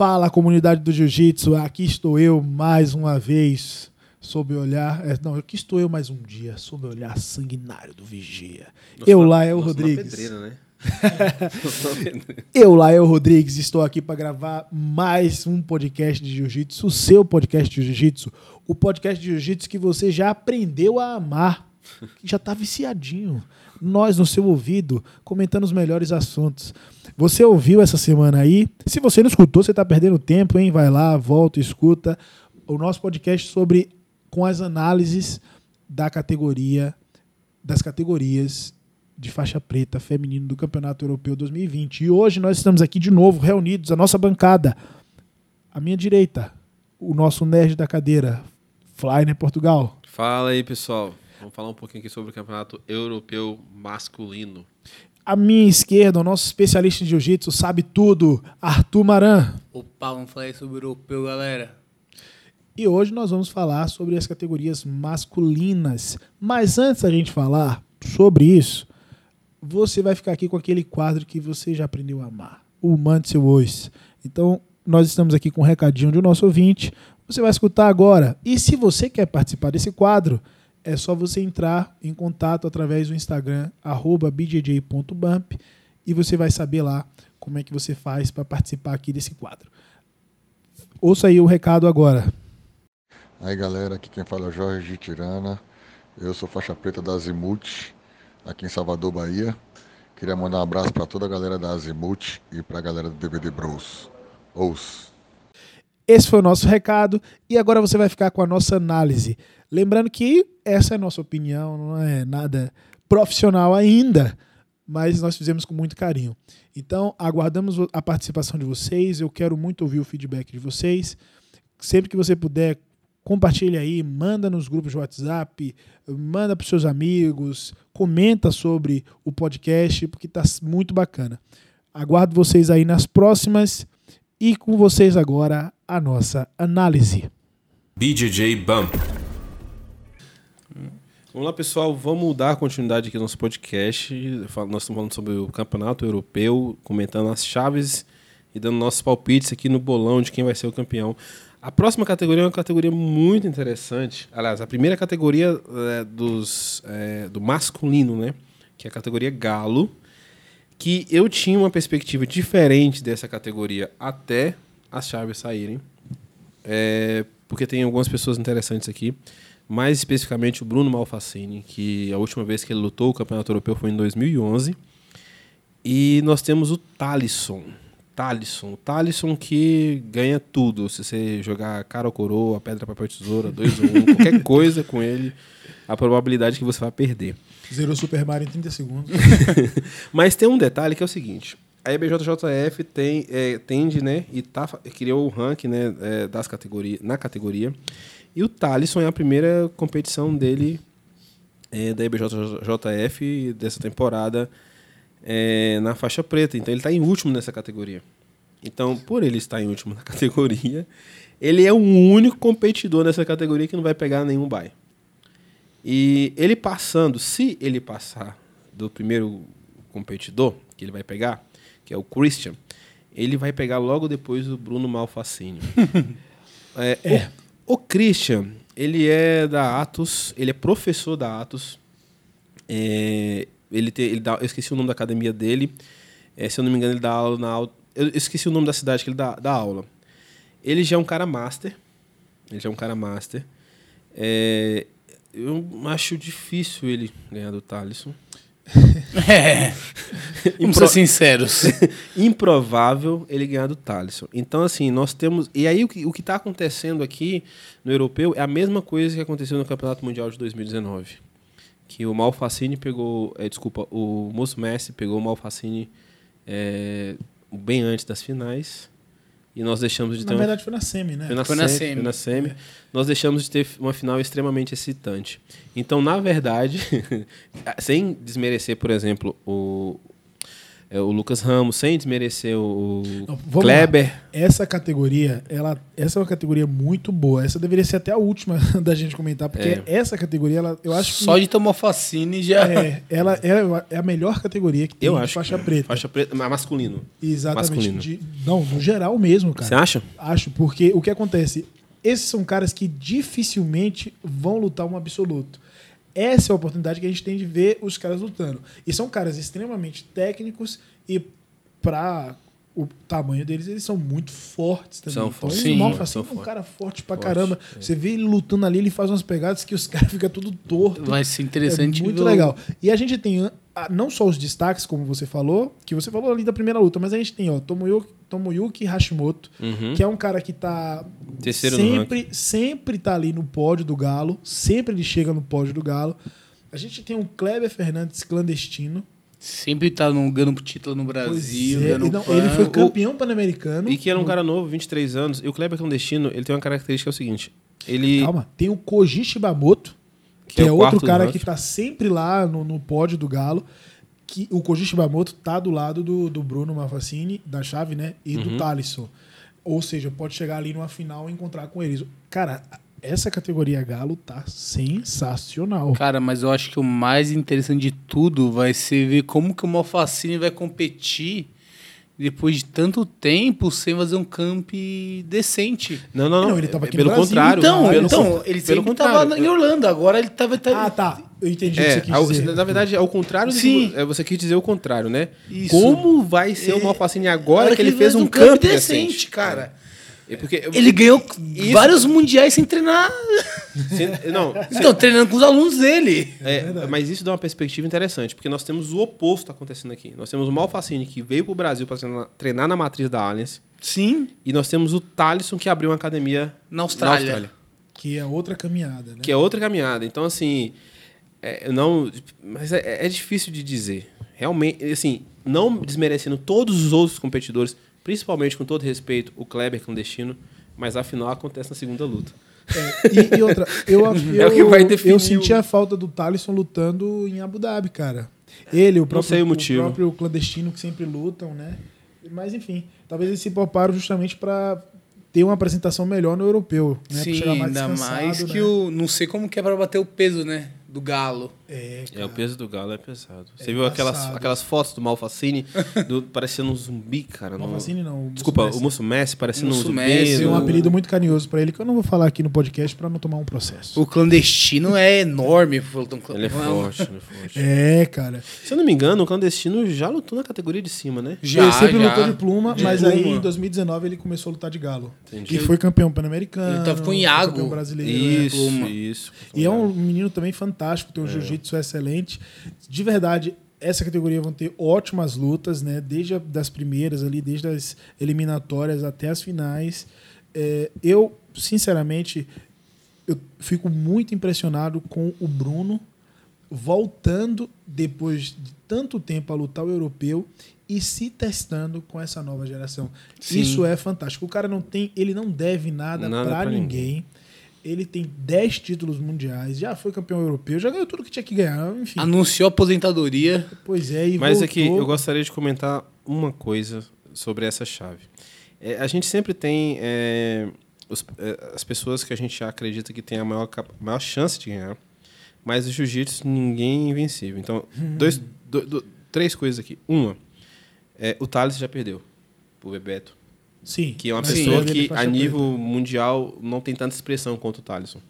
Fala, comunidade do Jiu-Jitsu. Aqui estou eu mais uma vez, sob o olhar. é, não, aqui estou eu mais um dia, sob o olhar sanguinário do Vigia. eu lá, é o Rodrigues. Pedreira, né? Eu lá, é o Rodrigues. Estou aqui para gravar mais um podcast de Jiu-Jitsu, o seu podcast de Jiu-Jitsu. O podcast de Jiu-Jitsu que você já aprendeu a amar, que já está viciadinho. Nós no seu ouvido, comentando os melhores assuntos. Você ouviu essa semana aí? Se você não escutou, você está perdendo tempo, hein? Vai lá, volta, escuta o nosso podcast sobre com as análises da categoria das categorias de faixa preta feminino do Campeonato Europeu 2020. E hoje nós estamos aqui de novo reunidos, a nossa bancada. À minha direita, o nosso nerd da cadeira, Flyner Portugal. Fala aí, pessoal. Vamos falar um pouquinho aqui sobre o Campeonato Europeu Masculino. À minha esquerda, o nosso especialista em jiu-jitsu, sabe tudo, Arthur Maran. Opa, vamos falar aí sobre o europeu, galera. E hoje nós vamos falar sobre as categorias masculinas. Mas antes da gente falar sobre isso, você vai ficar aqui com aquele quadro que você já aprendeu a amar, o Mande Seu Voice. Então, nós estamos aqui com um recadinho do nosso ouvinte. Você vai escutar agora. E se você quer participar desse quadro, é só você entrar em contato através do Instagram, arroba bjj.bump, e você vai saber lá como é que você faz para participar aqui desse quadro. Ouça aí o recado agora. Aí galera, aqui quem fala é o Jorge Tirana. Eu sou faixa preta da Azimuth, aqui em Salvador, Bahia. Queria mandar um abraço para toda a galera da Azimuth e para a galera do DVD Bros. Ous. Esse foi o nosso recado e agora você vai ficar com a nossa análise. Lembrando que essa é a nossa opinião, não é nada profissional ainda, mas nós fizemos com muito carinho. Então, aguardamos a participação de vocês. Eu quero muito ouvir o feedback de vocês. Sempre que você puder, compartilha aí, manda nos grupos de WhatsApp, manda para seus amigos, comenta sobre o podcast, porque está muito bacana. Aguardo vocês aí nas próximas e com vocês agora a nossa análise. BJJ Bump. Vamos lá, pessoal. Vamos dar continuidade aqui no nosso podcast. Nós estamos falando sobre o Campeonato Europeu, comentando as chaves e dando nossos palpites aqui no bolão de quem vai ser o campeão. A próxima categoria é uma categoria muito interessante. Aliás, a primeira categoria é, dos, é, do masculino, né? Que é a categoria galo. Que eu tinha uma perspectiva diferente dessa categoria até as chaves saírem. É, porque tem algumas pessoas interessantes aqui. Mais especificamente o Bruno Malfacini, que a última vez que ele lutou o Campeonato Europeu foi em 2011. E nós temos o Talisson. Talisson. Talisson que ganha tudo. Se você jogar cara ou coroa, pedra, papel, tesoura, 2 ou 1, um, qualquer coisa com ele, a probabilidade é que você vai perder. Zerou Super Mario em 30 segundos. Mas tem um detalhe que é o seguinte. A IBJJF tem, é, tende, né, e tá, criou o ranking né, é, das categorias, na categoria. E o Talisson é a primeira competição dele é, da IBJJF dessa temporada é, na faixa preta. Então ele está em último nessa categoria. Então, por ele estar em último na categoria, ele é o único competidor nessa categoria que não vai pegar nenhum bye. E ele passando, se ele passar do primeiro competidor que ele vai pegar, que é o Christian, ele vai pegar logo depois o Bruno Malfacini. é, é. O, Christian, ele é da Atos, ele é professor da Atos. É, ele, te, ele dá, eu esqueci o nome da academia dele. É, se eu não me engano, ele dá aula na. Eu esqueci o nome da cidade que ele dá, dá aula. Ele já é um cara master. Ele já é um cara master. É, eu acho difícil ele ganhar do Thalisson. É. Vamos ser sinceros. Improvável ele ganhar do Thalisson. Então, assim, nós temos. E aí, o que o está acontecendo aqui no europeu é a mesma coisa que aconteceu no Campeonato Mundial de 2019. Que o Malfacini pegou. É, desculpa, o Moço Messi pegou o Malfacini é, bem antes das finais. E nós deixamos de ter. Na verdade, foi na semi, né? Foi na, Foi na semi, semi. Foi na semi. É. Nós deixamos de ter uma final extremamente excitante. Então, na verdade, sem desmerecer, por exemplo, o. é, o Lucas Ramos, sem desmerecer o Não, Kleber. lá. Essa categoria, ela, essa é uma categoria muito boa. Essa deveria ser até a última da gente comentar, porque É. essa categoria, ela, eu acho que Só de tomar facine já. é, ela é, é a melhor categoria que tem Eu de acho. faixa que é. preta. Faixa preta, mas masculino. Exatamente. masculino. De- não, no geral mesmo, cara. Você acha? Acho, porque o que acontece? Esses são caras que dificilmente vão lutar um absoluto. Essa é a oportunidade que a gente tem de ver os caras lutando. E são caras extremamente técnicos e para o tamanho deles, eles são muito fortes também. São então, fortes. Sim, Malfacine são é um cara forte pra Forte, caramba. é. Você vê ele lutando ali, ele faz umas pegadas que os caras ficam tudo torto. Vai ser interessante. É muito o- legal. E a gente tem ah, não só os destaques, como você falou, que você falou ali da primeira luta, mas a gente tem, ó, Tomoyuki, Tomoyuki Hashimoto, Uhum. que é um cara que tá Terceiro sempre, sempre tá ali no pódio do Galo, sempre ele chega no pódio do Galo. A gente tem um Kleber Fernandes clandestino. Sempre tá no, ganhando título no Brasil. é, ganhando não, pan. ele foi campeão pan-americano. E que era um cara novo, 23 anos. E o Kleber Clandestino, ele tem uma característica que é o seguinte. Ele... Calma, tem o Koji Shibamoto, que, Que é é, outro cara que tá sempre lá no, no pódio do Galo. Que o Koji Shibamoto tá do lado do, do Bruno Malfacini, da chave, né? E Uhum. do Thalisson. Ou seja, pode chegar ali numa final e encontrar com eles. Cara, essa categoria Galo tá sensacional. Cara, mas eu acho que o mais interessante de tudo vai ser ver como que o Malfacine vai competir depois de tanto tempo sem fazer um camp decente. Não, não, não. Não, ele tava aqui pelo no Brasil. contrário. Então, então ele pelo sempre tava contrário. em Orlando, agora ele tava... tava Ah, tá. Eu entendi o que É, você quis ao- dizer. na verdade, ao contrário, do Sim. que- é, você quis dizer o contrário, né? Isso. Como vai ser o Malfacine agora que ele fez um camp camp decente, cara. É porque Ele ganhou Isso- vários mundiais sem treinar. Sem- não, Então, treinando com os alunos dele. é, mas isso dá uma perspectiva interessante, porque nós temos o oposto acontecendo aqui. Nós temos o Malfacine que veio pro Brasil para treinar, treinar na matriz da Allianz, Sim. e nós temos o Thalisson que abriu uma academia Na Austrália. Que é outra caminhada, né? que é outra caminhada. Então, assim, é, eu não, mas é, é difícil de dizer. Realmente, assim, não desmerecendo todos os outros competidores, principalmente com todo respeito, o Kleber clandestino, mas afinal acontece na segunda luta. É, e, e outra, eu, eu, É o que vai definir eu o- senti a falta do Thalisson lutando em Abu Dhabi, cara. Ele, o próprio, sei o motivo. próprio clandestino que sempre lutam, né? Mas enfim, talvez eles se pouparam justamente para ter uma apresentação melhor no europeu, né? Sim, mais ainda mais que né? o. Não sei como que é pra bater o peso, né? Do galo. É, É, o peso do galo é pesado. Você É viu aquelas, embaçado. aquelas fotos do Malfacine do, parecendo um zumbi, cara? Malfacine não. o Desculpa, Musso o Musso Messi parecendo um Musso zumbi. Messi, um apelido muito carinhoso pra ele que eu não vou falar aqui no podcast pra não tomar um processo. O clandestino é enorme. Ele é forte, ele é forte. É, cara. Se eu não me engano, o clandestino já lutou na categoria de cima, né? Já, ele sempre já. lutou de pluma, De mas pluma. aí em 2019 ele começou a lutar de galo. Entendi. E foi campeão pan-americano. Ele tava com o Iago. Campeão brasileiro. né? Isso, pluma. isso. E é um menino também fantástico, tem um jiu-jitsu excelente. De verdade, essa categoria vão ter ótimas lutas, né? Desde a, das primeiras ali, desde as eliminatórias até as finais. É, eu, sinceramente, eu fico muito impressionado com o Bruno voltando depois de tanto tempo a lutar o europeu e se testando com essa nova geração. Sim. Isso é fantástico. O cara não tem, ele não deve nada, Nada pra pra ninguém. Ele tem 10 títulos mundiais, já foi campeão europeu, já ganhou tudo que tinha que ganhar, enfim. Anunciou aposentadoria. Pois é, e Mas voltou. aqui, eu gostaria de comentar uma coisa sobre essa chave. É, a gente sempre tem é, os- é, as pessoas que a gente acredita que tem a maior, maior chance de ganhar, mas o jiu-jitsu ninguém é invencível. Então, Uhum. dois, do- do- três coisas aqui. Uma, é, o Thales já perdeu pro Bebeto, Sim. que é uma pessoa que a nível preta. mundial não tem tanta expressão quanto o Thaleson.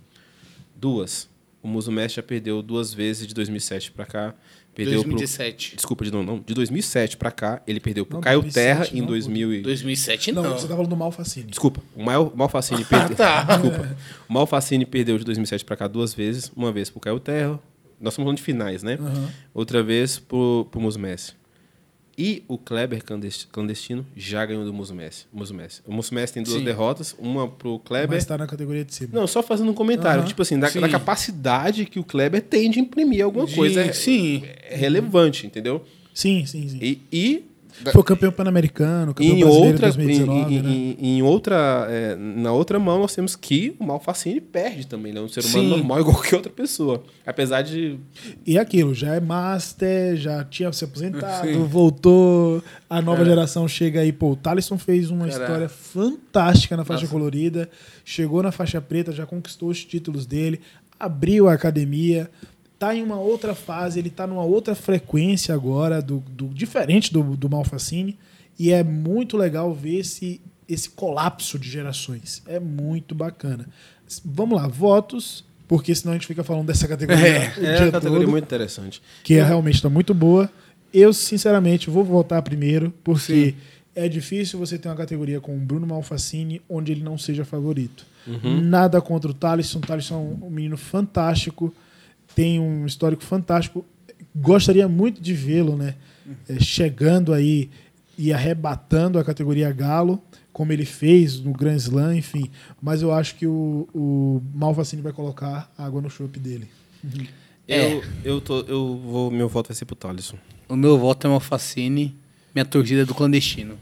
Duas, o Muso Mestre já perdeu duas vezes de 2007 para cá. Perdeu pro, 2017. Desculpa, de não, não. De 2007 pra cá, ele perdeu pro Não, Caio 2007 Terra em não, 2000 e... 2007 Não, não. você tá falando do Malfacine. Desculpa, o Mal, Malfacine perdeu. tá. Desculpa. O Malfacine perdeu de 2007 pra cá duas vezes. Uma vez pro Caio Terra. Nós estamos falando de finais, né? Aham. Outra vez pro, pro Muso Messi. E o Kleber clandes- clandestino já ganhou do Messi. O Muso Messi tem duas Sim. derrotas. Uma pro Kleber. Mas tá na categoria de cima. Não, só fazendo um comentário. Tipo assim, da, da capacidade que o Kleber tem de imprimir alguma De- coisa. é- sim. é relevante, entendeu? Sim, sim, sim. E, e Foi campeão pan-americano, campeão Em brasileiro outra, em 2019, em, né? em- outra, é, na outra mão nós temos que o Malfacine perde também, né? Um ser humano Sim. normal igual qualquer outra pessoa. Apesar de E aquilo, já é master, já tinha se aposentado, voltou, a nova geração chega aí. Pô, o Thalisson fez uma Cara. história fantástica na faixa colorida, chegou na faixa preta, já conquistou os títulos dele, abriu a academia, tá em uma outra fase, ele tá numa outra frequência agora, do, do- diferente do, do Malfacine, e é muito legal ver esse, esse colapso de gerações. É muito bacana. Vamos lá, votos, porque senão a gente fica falando dessa categoria É, o é dia uma categoria todo muito interessante. que é, realmente está muito boa. Eu, sinceramente, vou votar primeiro, porque é difícil você ter uma categoria com o Bruno Malfacine onde ele não seja favorito. Nada contra o Thalisson. O Thalisson é um menino fantástico, tem um histórico fantástico. Gostaria muito de vê-lo, né? eh, chegando aí e arrebatando a categoria Galo, como ele fez no Grand Slam, enfim. Mas eu acho que o, o Malfacine vai colocar água no chope dele. É. Eu, eu, tô, eu vou, meu voto vai ser pro Thalisson. O meu voto é Malfacine, minha torcida é do clandestino.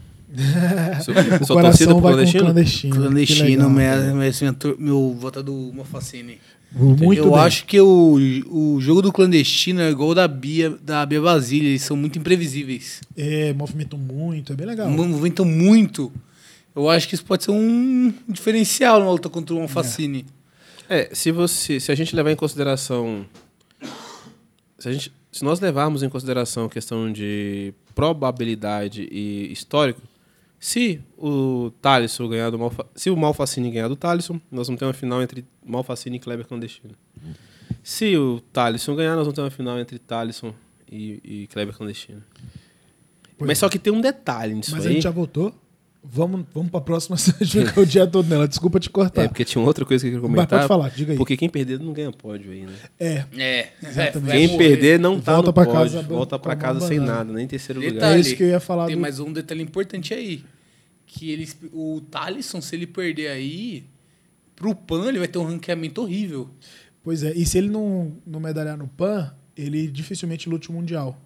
Sua, O sua torcida pro clandestino? clandestino. Clandestino, legal, minha, minha, minha meu voto é do Malfacine. Muito eu bem. acho que o, o jogo do clandestino é igual o da Bia, da Bia Basília, eles são muito imprevisíveis. É, movimentam muito, é bem legal. Movimentam muito. Eu acho que isso pode ser um diferencial numa luta contra o Malfacine. É, se você, se a gente levar em consideração, se a gente, se nós levarmos em consideração a questão de probabilidade e histórico, se o Thalisson ganhar do Malfa, se o Malfacine ganhar do Thalisson, nós vamos ter uma final entre Malfacine e Kleber Clandestino. Se o Thalisson ganhar, nós vamos ter uma final entre Thalisson e, e Kleber Clandestino. Pois Mas é. só que tem um detalhe nisso Mas a aí. gente já votou. Vamos, vamos pra próxima, a gente vai ficar o dia todo nela. Desculpa te cortar. É, porque tinha outra coisa que eu queria Mas comentar. pode falar, diga aí. Porque quem perder não ganha pódio aí, né? É, É, Exatamente. vai Quem perder não tá Volta no pra pódio, casa volta com pra a casa sem nada, nem terceiro lugar. Detalhe, É isso que eu ia falar Tem do- mais um detalhe importante aí. Que eles, o Thalisson, se ele perder aí, pro PAN ele vai ter um ranqueamento horrível. pois é. E se ele não, não medalhar no PAN, ele dificilmente lute o Mundial.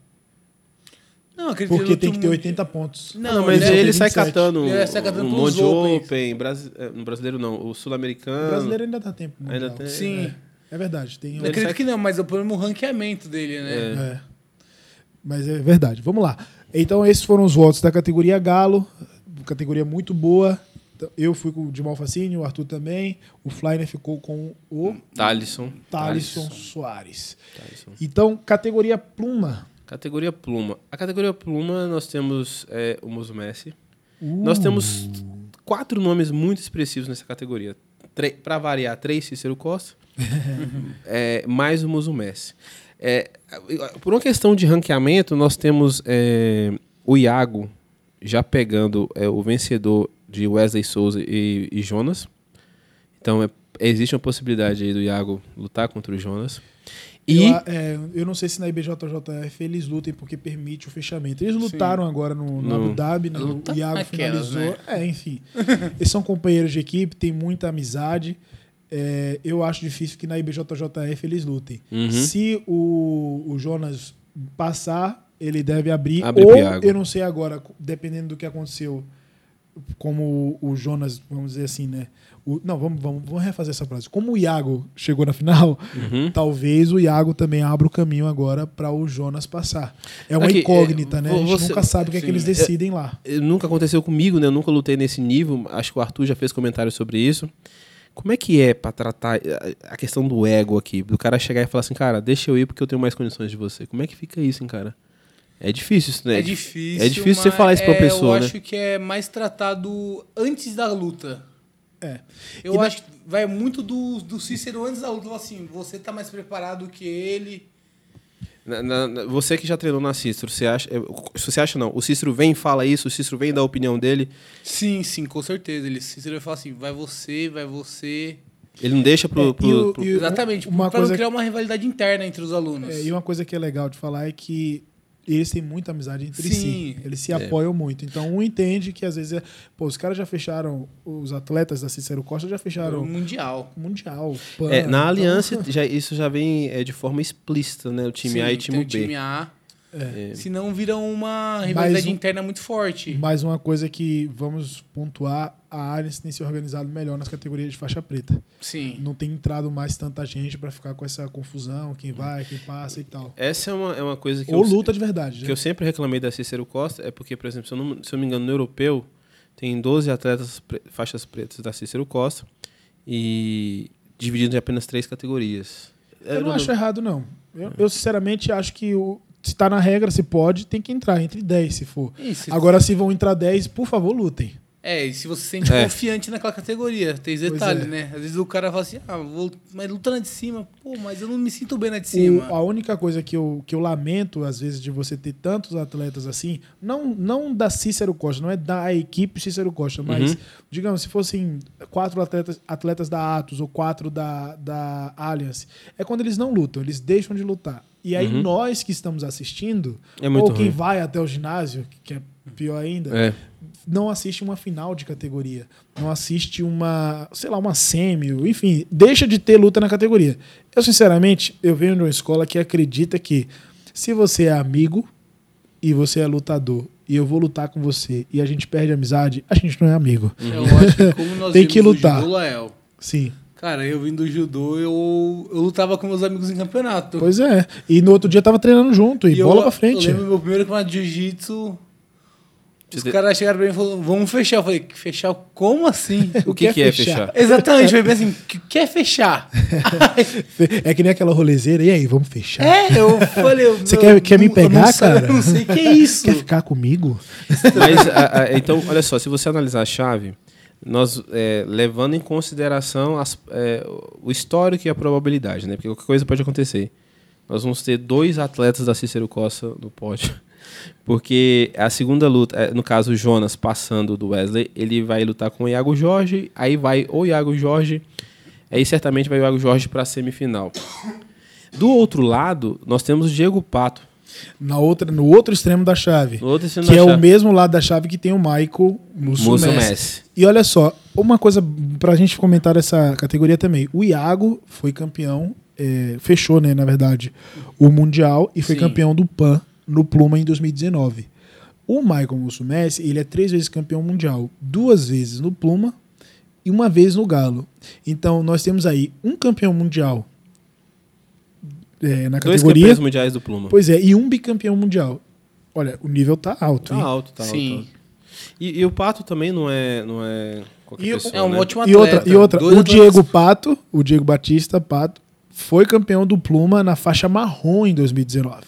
Não, acredito Porque no tem que ter último- 80 pontos. Não, Não, mas ele ele, é sai 27. catando Ele sai catando um monte de. Open, brasi- eh, no brasileiro não, o O sul-americano. brasileiro ainda dá tempo. Ainda tem, Sim. É, é verdade. Tem Eu acredito que não, mas o problema é o ranqueamento dele, né? É. Mas é verdade. Vamos lá. Então, esses foram os votos da categoria Galo. Categoria muito boa. Então, Eu fui com o de Malfacine, o Arthur também. O Flyner ficou com o Thalisson. Thalisson Soares. Thalisson. Então, categoria Pluma. Categoria Pluma. A categoria Pluma nós temos eh, o Muso Messi. Nós temos quatro nomes muito expressivos nessa categoria. Para variar, três Cícero Costa, é, mais o Muso Messi. É, por uma questão de ranqueamento, nós temos é, o Iago já pegando é, o vencedor de Wesley Souza e, e Jonas. Então, é- existe uma possibilidade aí do Iago lutar contra o Jonas. E Eu, é, eu não sei se na IBJJF eles lutem porque permite o fechamento. Eles lutaram agora no, no No- Abu Dhabi, né? Luta o Iago naquelas, finalizou. né? É, enfim. Eles são companheiros de equipe, têm muita amizade. É, eu acho difícil que na IBJJF eles lutem. Uhum. Se o, o Jonas passar, ele deve abrir. Abre ou, eu não sei agora, dependendo do que aconteceu, como o Jonas, vamos dizer assim, né? O- não, vamos, vamos, vamos refazer essa frase. Como o Iago chegou na final, Uhum. talvez o Iago também abra o caminho agora para o Jonas passar. É uma Aqui, incógnita, é, né? A gente você- nunca sabe o que, é que eles decidem lá. Eh, nunca aconteceu comigo, né? Eu nunca lutei nesse nível. Acho que o Arthur já fez comentário sobre isso. Como é que é pra tratar eh, a questão do ego aqui? Do cara chegar e falar assim, cara, deixa eu ir porque eu tenho mais condições de você. Como é que fica isso, hein, cara? É difícil isso, né? É difícil. É difícil você falar isso pra é, pessoa, Eu né? acho que é mais tratado antes da luta. É. Eu E acho que vai muito do, do Cícero antes da luta. Assim, você tá mais preparado que ele. Na- na- na- você que já treinou na Cícero, você acha. eh, Você acha não? O Cícero vem e fala isso, o Cícero vem dar a opinião dele. Sim, sim, com certeza. Ele, Cícero vai falar assim, vai você, vai você. Ele não deixa pro. É, pro- e o- pro- e o- Exatamente, uma pra coisa não criar uma rivalidade interna entre os alunos. É, e uma coisa que é legal de falar é que eles têm muita amizade entre Sim. si. Eles se É. apoiam muito. Então, um entende que às vezes é. Pô, os caras já fecharam, os atletas da Cícero Costa já fecharam Mundial. o Mundial. PAN, É, na então- aliança, já, isso já vem é, de forma explícita, né? O time A e o Sim, time tem B. o time A. Senão vira uma rivalidade um- interna muito forte. Mais uma coisa que vamos pontuar, a Allianz tem se organizado melhor nas categorias de faixa preta. Sim. Não tem entrado mais tanta gente pra ficar com essa confusão, quem vai, quem passa e tal. Essa é uma, é uma coisa que Ou eu, luta de verdade. que né? eu sempre reclamei da Cícero Costa, é porque, por exemplo, se eu não, se eu não me engano, no europeu, tem 12 atletas pre- faixas pretas da Cícero Costa e dividido em apenas três categorias. Eu não acho errado, não. Eu, eu, sinceramente acho que o, se tá na regra, se pode, tem que entrar entre 10, se for. Isso. Agora, se vão entrar 10, por favor, lutem. É, e se você se sente É. confiante naquela categoria, tem esse detalhe, é. né? Às vezes o cara fala assim, ah, vou, mas luta na de cima. Pô, mas eu não me sinto bem na de O- cima. a única coisa que eu, que eu lamento, às vezes, de você ter tantos atletas assim, não, não da Cícero Costa, não é da equipe Cícero Costa, mas, Uhum. digamos, se fossem quatro atletas, atletas da Atos ou quatro da, da Allianz, é quando eles não lutam, eles deixam de lutar. E aí Uhum. nós que estamos assistindo, É ou quem ruim. vai até o ginásio, que é pior ainda, É. não assiste uma final de categoria, não assiste uma, sei lá, uma semi, enfim, deixa de ter luta na categoria. Eu, sinceramente, eu venho de uma escola que acredita que se você é amigo e você é lutador e eu vou lutar com você e a gente perde a amizade, a gente não é amigo. Eu acho que como nós Tem que lutar. Lael, Sim. Cara, eu vim do judô, eu, eu lutava com meus amigos em campeonato. Pois é. E no outro dia tava treinando junto e, eu- bola pra frente. Eu lembro meu primeiro campeonato de jiu-jitsu. Os caras chegaram pra mim e falaram, vamos fechar. Eu falei, fechar? Como assim? O que, que é fechar? Exatamente, foi bem assim, o que que é fechar? É que nem aquela rolezeira. E aí, vamos fechar? é, eu falei... eu- Você eu quer- quer me eu não pegar, sei- cara? Eu não sei o que é isso. Quer ficar comigo? Mas, a- a- então, olha só, se você analisar a chave, nós é, levando em consideração as- é, o histórico e a probabilidade, né? Porque qualquer coisa pode acontecer. Nós vamos ter dois atletas da Cícero Costa no pódio. Porque a segunda luta, é, no caso o Jonas passando do Wesley, ele vai lutar com o Iago Jorge, aí vai o Iago Jorge, aí certamente vai o Iago Jorge para a semifinal. Do outro lado, nós temos o Diego Pato. Na outra, no outro extremo da chave. Outro extremo que da é o chave. mesmo lado da chave que tem o Michael Musso Musso Messi. Messi. E olha só, uma coisa pra gente comentar essa categoria também. O Iago foi campeão, é, fechou, né, na verdade, o Mundial e foi Sim. campeão do PAN no Pluma em 2019. O Michael Musso Messi, ele é três vezes campeão mundial, duas vezes no Pluma e uma vez no Galo. Então nós temos aí um campeão mundial é, na Dois categoria. campeões mundiais do Pluma. Pois é, e um bicampeão mundial. Olha, o nível tá alto. Tá hein? alto, tá Sim. alto. E, e o Pato também não é, não é qualquer E pessoa, É um né? ótimo E atleta. outra, e outra Dois o atletas- Diego Pato, o Diego Batista Pato, foi campeão do Pluma na faixa marrom em 2019.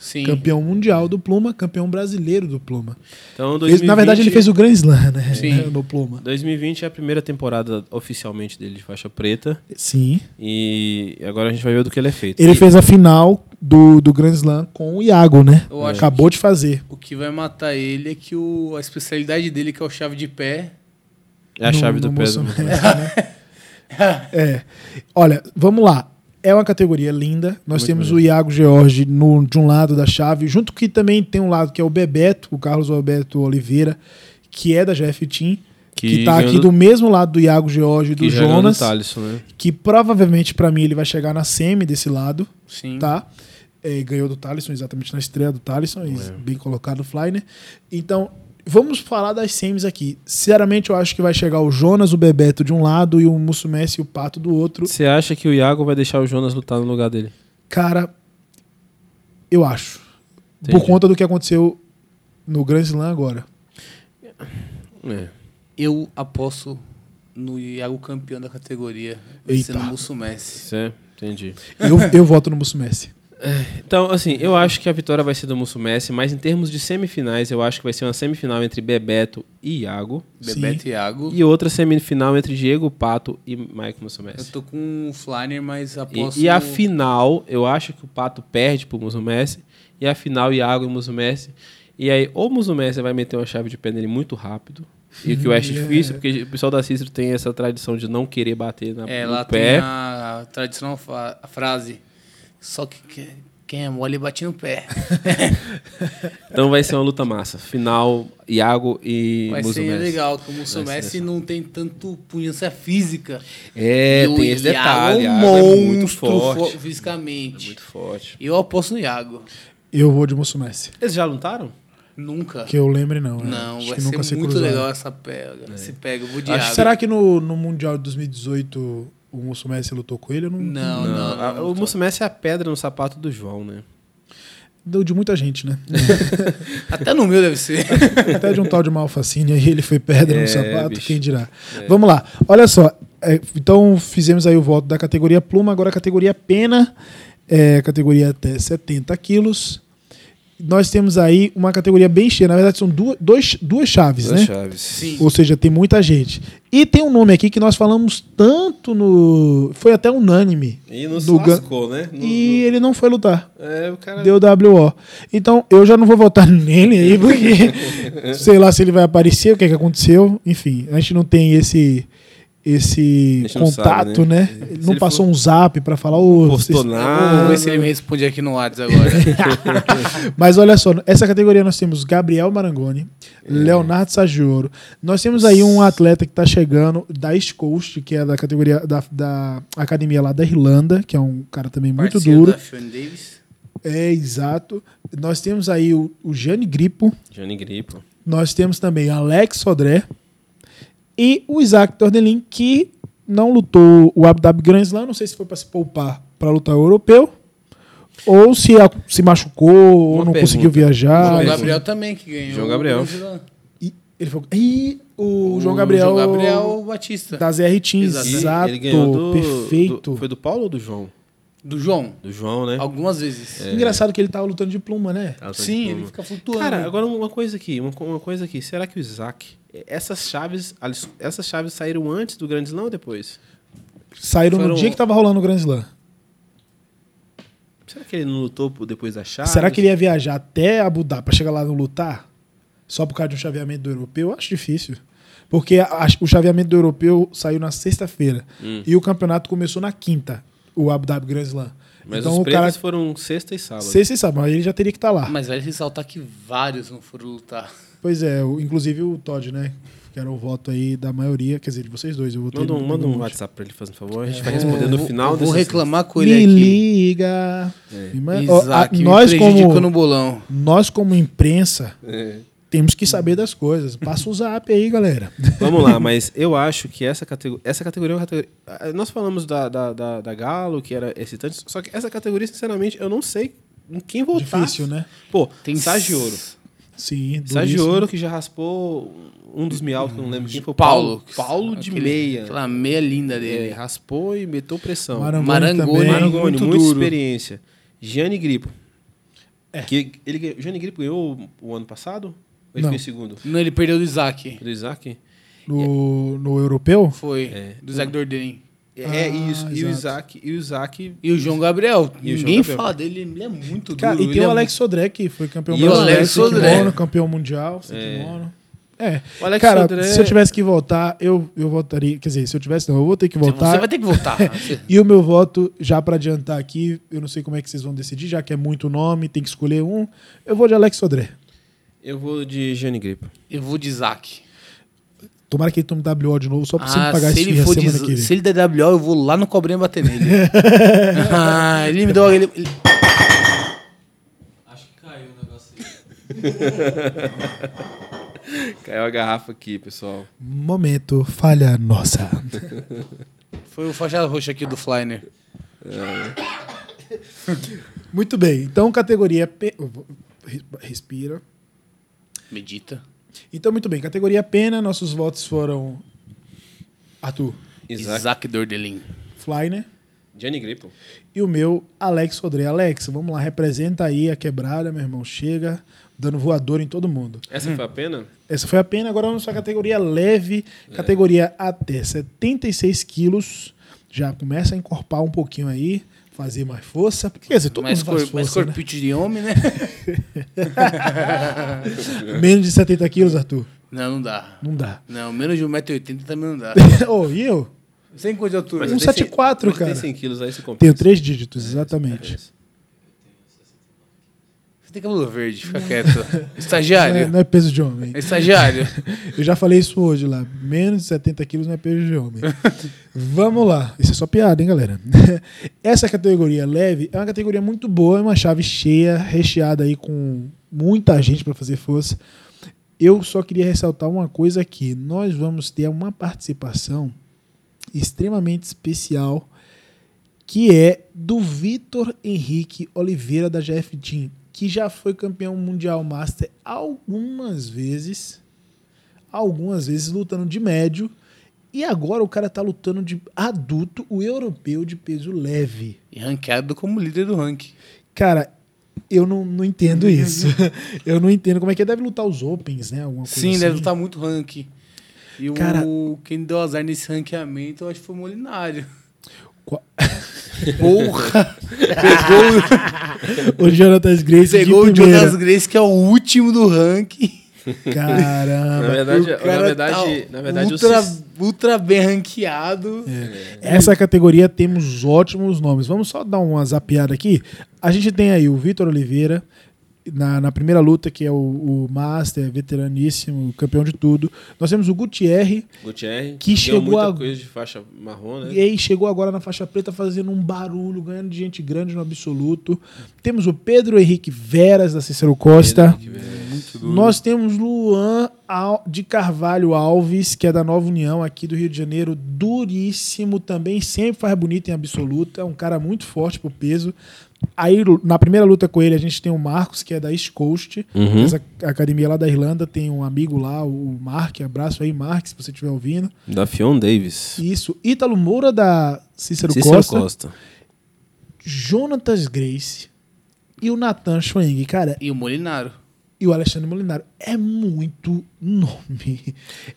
Sim. Campeão mundial do Pluma, campeão brasileiro do Pluma. Então, Fez- na verdade, ele fez o Grand Slam, né? Sim. No Pluma. 2020 é a primeira temporada oficialmente dele de faixa preta. Sim. E agora a gente vai ver do que ele é feito. Ele E- fez a final do, do Grand Slam com o Iago, né? Acabou de fazer. O que vai matar ele é que o, a especialidade dele, que é o chave de pé, É a no- chave no do pé. Do- Messi, né? é. Olha, vamos lá. É uma categoria linda. Nós Muito temos bonito. o Iago George no, de um lado da chave, junto que também tem um lado que é o Bebeto, o Carlos Alberto Oliveira, que é da GF Team, que, tá ganhou aqui do- mesmo lado do Iago George e do Jonas, do Thalisson, né? que provavelmente pra mim ele vai chegar na semi desse lado, sim. tá? É, ganhou do Thalisson, exatamente na estreia do Thalisson, e É. bem colocado o Fly, né? Então, vamos falar das semis aqui. Sinceramente, eu acho que vai chegar o Jonas, o Bebeto de um lado e o Musso Messi e o Pato do outro. Você acha que o Iago vai deixar o Jonas lutar no lugar dele? Cara, eu acho. Por Entendi. conta do que aconteceu no Grand Slam agora. É. Eu aposto no Iago campeão da categoria, Eita. sendo o Musso Messi. É, entendi. Eu, eu voto no Musso Messi. Então, assim, eu acho que a vitória vai ser do Musso Messi, mas em termos de semifinais, eu acho que vai ser uma semifinal entre Bebeto e Iago. Bebeto e Iago. E outra semifinal entre Diego Pato e Michael Musso Eu Messi. tô com o Flyner, mas aposto... E, e a final, eu acho que o Pato perde pro Musso Messi. E a final, Iago e Musso Messi. E aí, ou o Musso Messi vai meter uma chave de pé nele muito rápido. E o que eu acho É. difícil, porque o pessoal da Cícero tem essa tradição de não querer bater na, É, no lá pé. tem a tradicional frase, só que que- quem é mole bate no pé. Então vai ser uma luta massa. Final, Iago e Vai ser legal, que o Messi não tem tanto punhança física. É, E tem esse Iago detalhe. é um Iago é muito monstro forte. fo- fisicamente. Muito forte. Eu aposto no Iago. Eu vou de Mussumessi. Eles já lutaram? Nunca. Que eu lembre, não. é. Não, Acho vai que nunca se ser muito cruzaram. legal essa pega. Se pega, eu vou de Acho, água. será que no, no Mundial de 2018 o Mussumessi lutou com ele? Eu não, Não, não. Ah, não, o Musumessi é a pedra no sapato do João, né? Deu de muita gente, né? Até no meu deve ser. Até de um tal de Malfacine aí, ele foi pedra É, no sapato, bicho. quem dirá. Vamos lá. Olha só. é, então fizemos aí o voto da categoria pluma, agora a categoria pena, é, categoria até 70 quilos. Nós temos aí uma categoria bem cheia. Na verdade, são duas, dois, duas chaves, Duas né? chaves. Sim. Ou seja, tem muita gente. E tem um nome aqui que nós falamos tanto no. Foi até unânime. E não se Do Gan- lascou, né? No- E ele não foi lutar. no- É, o cara... Deu WO. Então eu já não vou votar nele aí, porque sei lá se ele vai aparecer, o que, é que aconteceu. Enfim, a gente não tem esse esse contato, sabe, né? né? Ele Se não ele passou for- um zap pra falar. Ô, Postou nada. Vamos ver se ele me responde aqui no WhatsApp agora. Mas olha só, essa categoria nós temos Gabriel Marangoni, Leonardo Saggioro. Nós temos aí um atleta que está chegando da East Coast, que é da categoria da, da academia lá da Irlanda, que é um cara também muito Parceiro duro. da Sean Davis. É, exato. Nós temos aí o, o Gianni Grippo, Johnny Gripo. nós temos também Alex Sodré e o Isaac Tordelin, que não lutou o Abu Dhabi Grand Slam, não sei se foi para se poupar para lutar o europeu, ou se a- se machucou, ou Uma não pergunta. conseguiu viajar. João pergunta. Gabriel também, que ganhou. João Gabriel. o- E ele falou. Ih, o, o João Gabriel. João Gabriel Batista. Da ZR Teams. Exato. Exato. Ele ganhou do, perfeito. do- Foi do Paulo ou do João? Do João. Do João, né? Algumas vezes. Engraçado que ele tava lutando de pluma, né? Tá Sim, pluma. ele fica flutuando. Cara, agora uma coisa aqui, uma, uma coisa aqui. Será que o Isaac, essas chaves, essas chaves saíram antes do Grande Slam ou depois? Saíram no Foram- dia que tava rolando o Grand Slam. Será que ele não lutou depois da chave? Será que ele ia viajar até Abu Dhabi pra chegar lá e não lutar? Só por causa de um chaveamento do europeu? Eu acho difícil. Porque a- a- o chaveamento do europeu saiu na sexta-feira. Hum. E o campeonato começou na quinta, o Abu Dhabi Grand Slam. Mas então os pretos cara. foram sexta e sábado. Sexta e sábado, mas ele já teria que estar lá. Mas vale ressaltar que vários não foram lutar. Pois é, o- inclusive o Todd, né? Que era o voto aí da maioria, quer dizer, de vocês dois. Eu Manda um, manda um. WhatsApp pra ele, fazendo favor. A gente vai responder no final eu Vou reclamar com Me ele aqui. liga. Me manda- Ó, a- Isaac, me nós, prejudicou como, no bolão. nós, como imprensa, É. temos que saber das coisas. Passa o zap aí, galera. Vamos lá, mas eu acho que essa categoria. Essa categoria é uma categoria. ah, Nós falamos da, da, da, da Galo, que era excitante, só que essa categoria, sinceramente, eu não sei em quem votar. Difícil, né? Pô, Tem Sagioro. Sim. Sagioro que já raspou um dos miaus, que eu não lembro quem foi. Paulo. Paulo de Aquele- meia. Aquela meia linda É, dele. raspou e meteu pressão. Marangoni, Marangoni. Marangoni. Muito muita duro. experiência. Gianni Gripo. É. Que ele, Gianni Gripo ganhou o, o ano passado? Ou ele Não. foi em segundo? Não, ele perdeu do Isaac. Do Isaac? No, no europeu? Foi. É. Do Isaac Dordein. É, Ah, isso. E o. Isaac. E o Isaac. E o João Gabriel. E o João Ninguém Gabriel. fala dele, ele é muito Cara, duro. e tem é o Alex Sodré, que foi campeão E o brasileiro, Alex sem Sodré. kimono, campeão mundial, É. É. O Alex Cara, Sodré- se eu tivesse que votar, eu, eu votaria. Quer dizer, se eu tivesse, não, eu vou ter que votar. Você vai ter que votar. E o meu voto, já pra adiantar aqui, eu não sei como é que vocês vão decidir, já que é muito nome, tem que escolher um. Eu vou de Alex Sodré. Eu vou de Gianni Gripo. Eu vou de Isaac. Tomara que ele tome WO de novo, só pra você me Ah, pagar se esse ele for de, se ele der WO, eu vou lá no cobrinha bater nele. ah, ele me deu ele, ele- Acho que caiu o negócio aí. Caiu a garrafa aqui, pessoal. Momento, falha nossa. foi o faixa roxa aqui do Flyner. Muito bem, então categoria. P... Respira. Medita. Então, muito bem, categoria pena, nossos votos foram Arthur Isaac. Isaac Dordelin. Flyner Gianni Gripo. e o meu Alex Rodrigues. Alex, vamos lá, representa aí a quebrada, meu irmão. Chega dando voador em todo mundo. Essa foi a pena? Essa foi a pena, agora vamos para a categoria leve, categoria até 76 quilos. Já começa a encorpar um pouquinho aí, fazer mais força. Quer dizer, todo Mais, mundo faz cor, mais força, né? corpite de homem, né? Menos de 70 quilos, Arthur? Não, não dá. Não dá. Não, menos de 1,80m também não dá. Ô, e eu? Sem coisa de altura. Mas Um tem cem- 74, mas cara. Tem 100 quilos aí, você compensa. Tenho três dígitos, exatamente. Compensa. Você tem cabelo verde, fica quieto. Não é, Estagiário. não é peso de homem. É estagiário. Eu já falei isso hoje lá. Menos de 70 quilos não é peso de homem. Vamos lá. Isso é só piada, hein, galera? Essa categoria leve é uma categoria muito boa, é uma chave cheia, recheada aí com muita gente para fazer força. Eu só queria ressaltar uma coisa aqui. Nós vamos ter uma participação extremamente especial que é do Vitor Henrique Oliveira da GF Team, que já foi campeão mundial master algumas vezes, algumas vezes lutando de médio, e agora o cara tá lutando de adulto, o europeu de peso leve. E ranqueado como líder do ranking. Cara, eu não, não entendo isso. eu não entendo como é que é. Deve lutar os Opens, né? Alguma coisa Sim, assim. deve lutar muito ranking. E Cara- o quem deu azar nesse ranqueamento, eu acho que foi o Molinário. Qua- Porra! Pegou, O Jonathan Grace pegou o. Jonas Grace, que é o último do ranking. Caramba. Na verdade, O na verdade, tá na verdade ultra, Cis- ultra bem ranqueado. Essa categoria temos ótimos nomes. Vamos só dar uma zapeada aqui. A gente tem aí o Vitor Oliveira, na, na primeira luta, que é o, o Master, veteraníssimo, campeão de tudo. Nós temos o Gutierre, Gutierrez, Que chegou muita a- coisa de faixa marrom, né? e aí chegou agora na faixa preta fazendo um barulho, ganhando de gente grande no absoluto. Temos o Pedro Henrique Veras, da Cícero Costa. Nós temos Luan de Carvalho Alves, que é da Nova União aqui do Rio de Janeiro, duríssimo também, sempre faz bonito em absoluta, é um cara muito forte pro peso. Aí na primeira luta com ele a gente tem o Marcos, que é da East Coast, Uhum. essa academia lá da Irlanda, tem um amigo lá, o Mark, abraço aí Mark, se você estiver ouvindo. Da Fion Davis. Isso, Ítalo Moura da Cícero, Cícero Costa, Costa. Jonatas Grace e o Nathan Schweng, cara, E o Molinário. E o Alexandre Molinaro. É muito nome.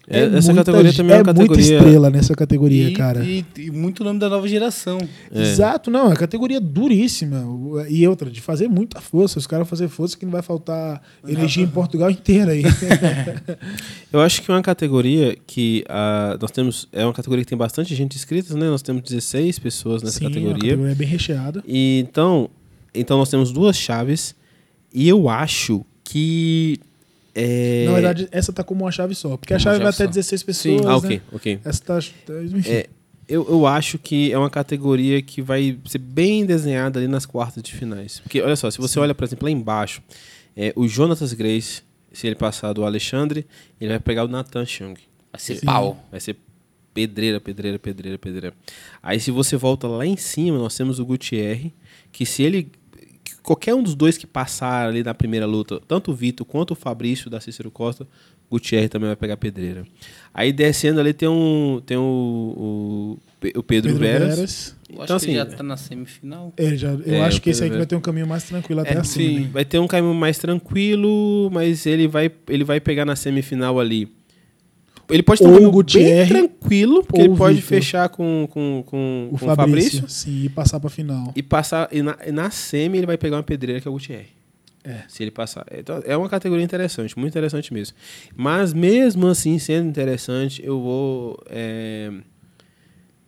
É, essa categoria também é uma muita categoria- estrela nessa categoria, E, cara. e, e muito nome da nova geração. Exato, não, é uma categoria duríssima. E outra, de fazer muita força. Os caras fazer força que não vai faltar energia em Portugal inteira aí. Eu acho que é uma categoria que ah, nós temos. É uma categoria que tem bastante gente inscrita, né? Nós temos 16 pessoas nessa Sim, uma categoria. categoria é bem recheada. E então, então nós temos duas chaves. E eu acho que. É... Na verdade, essa tá como uma chave só. Porque a Uma chave vai chave até só. 16 pessoas. Ah, ok, né? ok. Essa tá. Enfim. É, eu, eu acho que é uma categoria que vai ser bem desenhada ali nas quartas de finais. Porque, olha só, se você olha, por exemplo, lá embaixo, é, o Jonatas Grace, se ele passar do Alexandre, ele vai pegar o Nathan Chung. Vai ser Sim. pau. Vai ser pedreira, pedreira, pedreira, pedreira. Aí se você volta lá em cima, nós temos o Gutierre, que se ele. Que Qualquer um dos dois que passar ali na primeira luta, tanto o Vitor quanto o Fabrício da Cícero Costa, Gutierre também vai pegar pedreira. Aí descendo ali tem um. Tem o, o, o Pedro, Pedro Veras. Veras. Eu acho Então, que ele já assim, tá na semifinal. Ele já, eu É, acho que esse aí que vai ter um caminho mais tranquilo até É, assim. sim. né? Vai ter um caminho mais tranquilo, mas ele vai, ele vai pegar na semifinal ali. Ele pode ter um Ou o caminho bem tranquilo, porque ele pode Vitor. fechar com, com, com, O com Fabrício, Fabrício. Sim, e passar pra final. E passar. E na, na semi ele vai pegar uma pedreira que é o Gutierre. É. Se ele passar. Então, é uma categoria interessante, muito interessante mesmo. Mas mesmo assim, sendo interessante, eu vou. é,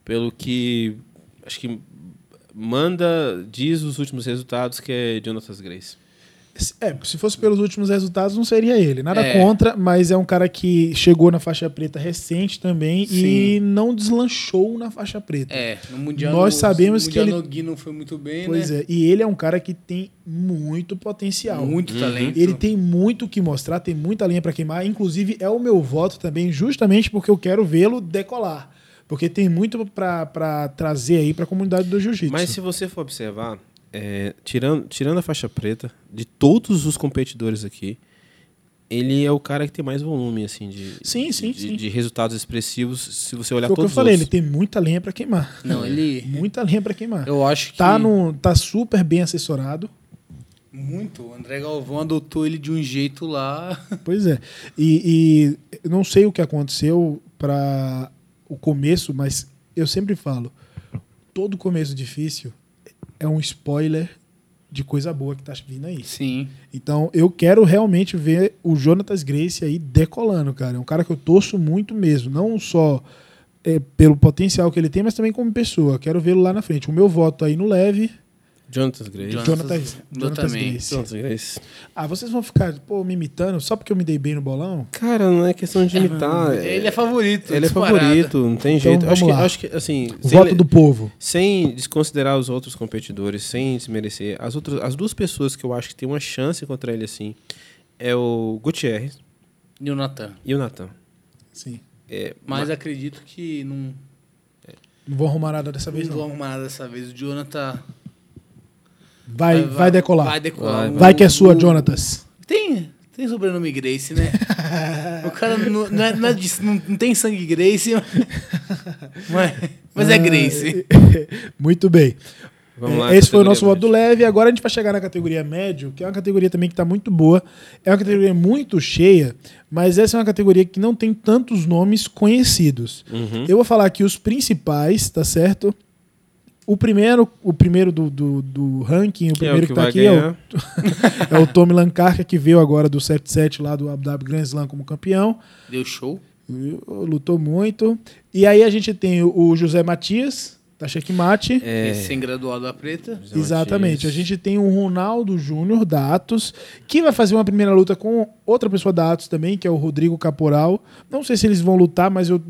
pelo que. Acho que manda, diz os últimos resultados, que é Jonathan Grace. É, se fosse pelos últimos resultados, não seria ele. Nada É. contra, mas é um cara que chegou na faixa preta recente também e Sim. não deslanchou na faixa preta. É, no Mundial Nós no- sabemos no que ele- no Gui não foi muito bem, Pois né? é, e ele é um cara que tem muito potencial. Muito talento. Ele tem muito o que mostrar, tem muita linha pra queimar. Inclusive, é o meu voto também, justamente porque eu quero vê-lo decolar. Porque tem muito pra trazer aí pra comunidade do jiu-jitsu. Mas se você for observar, é, tirando, tirando a faixa preta, de todos os competidores aqui, ele é o cara que tem mais volume, assim, de, Sim, sim, de, sim. de resultados expressivos, se você olhar Foi o que eu todos os falei, ele tem muita lenha pra queimar. Não, ele. Muita lenha pra queimar. Eu acho que. Tá, no, tá super bem assessorado. Muito. O André Galvão adotou ele de um jeito lá. Pois é. E, e não sei o que aconteceu para o começo, mas eu sempre falo: todo começo difícil é um spoiler de coisa boa que tá vindo aí. Sim. Então eu quero realmente ver o Jonatas Grace aí decolando, cara. É um cara que eu torço muito mesmo. Não só é, pelo potencial que ele tem, mas também como pessoa. Quero vê-lo lá na frente. O meu voto aí no leve Jonathan Grace. Jonathan- Jonathan, Eu Jonathan. Grace. Jonathan Grace. Ah, vocês vão ficar, pô, me imitando só porque eu me dei bem no bolão? Cara, não é questão de imitar. Ele é favorito. Ele é favorito, não tem Então, jeito. vamos acho, que, acho que, assim, O sem, voto do povo. sem desconsiderar os outros competidores, sem desmerecer, as, outras, as duas pessoas que eu acho que tem uma chance contra ele, assim, é o Gutierrez E o Natan. e o Nathan. Sim. É, Mas acredito que não, Não vou arrumar nada dessa vez, não vou não. arrumar nada dessa vez. O Jonathan Vai, vai decolar. Vai decolar. Vai que é sua, O- Jonatas. Tem, tem sobrenome Grace, né? o cara não, não, é, não, é de- não- não tem sangue Grace, mas, mas é Grace. Muito bem. Vamos É, lá, Esse foi o nosso voto do leve. Agora a gente vai chegar na categoria médio, que é uma categoria também que está muito boa. É uma categoria muito cheia, mas essa é uma categoria que não tem tantos nomes conhecidos. Uhum. Eu vou falar aqui os principais, tá certo? O primeiro, o primeiro do, do, do ranking, o Que é o primeiro que que, tá aqui é o, ganhar. é o Tommy Lancarca, que veio agora do 7-7 lá do Abu Dhabi Grand Slam como campeão. Deu show. Lutou muito. E aí a gente tem o José Matias, da Checkmate. É, Recém-graduado da Preta. José Exatamente. A Matias. gente tem o Ronaldo Júnior da Atos, que vai fazer uma primeira luta com outra pessoa da Atos também, que é o Rodrigo Caporal. Não sei se eles vão lutar, mas eu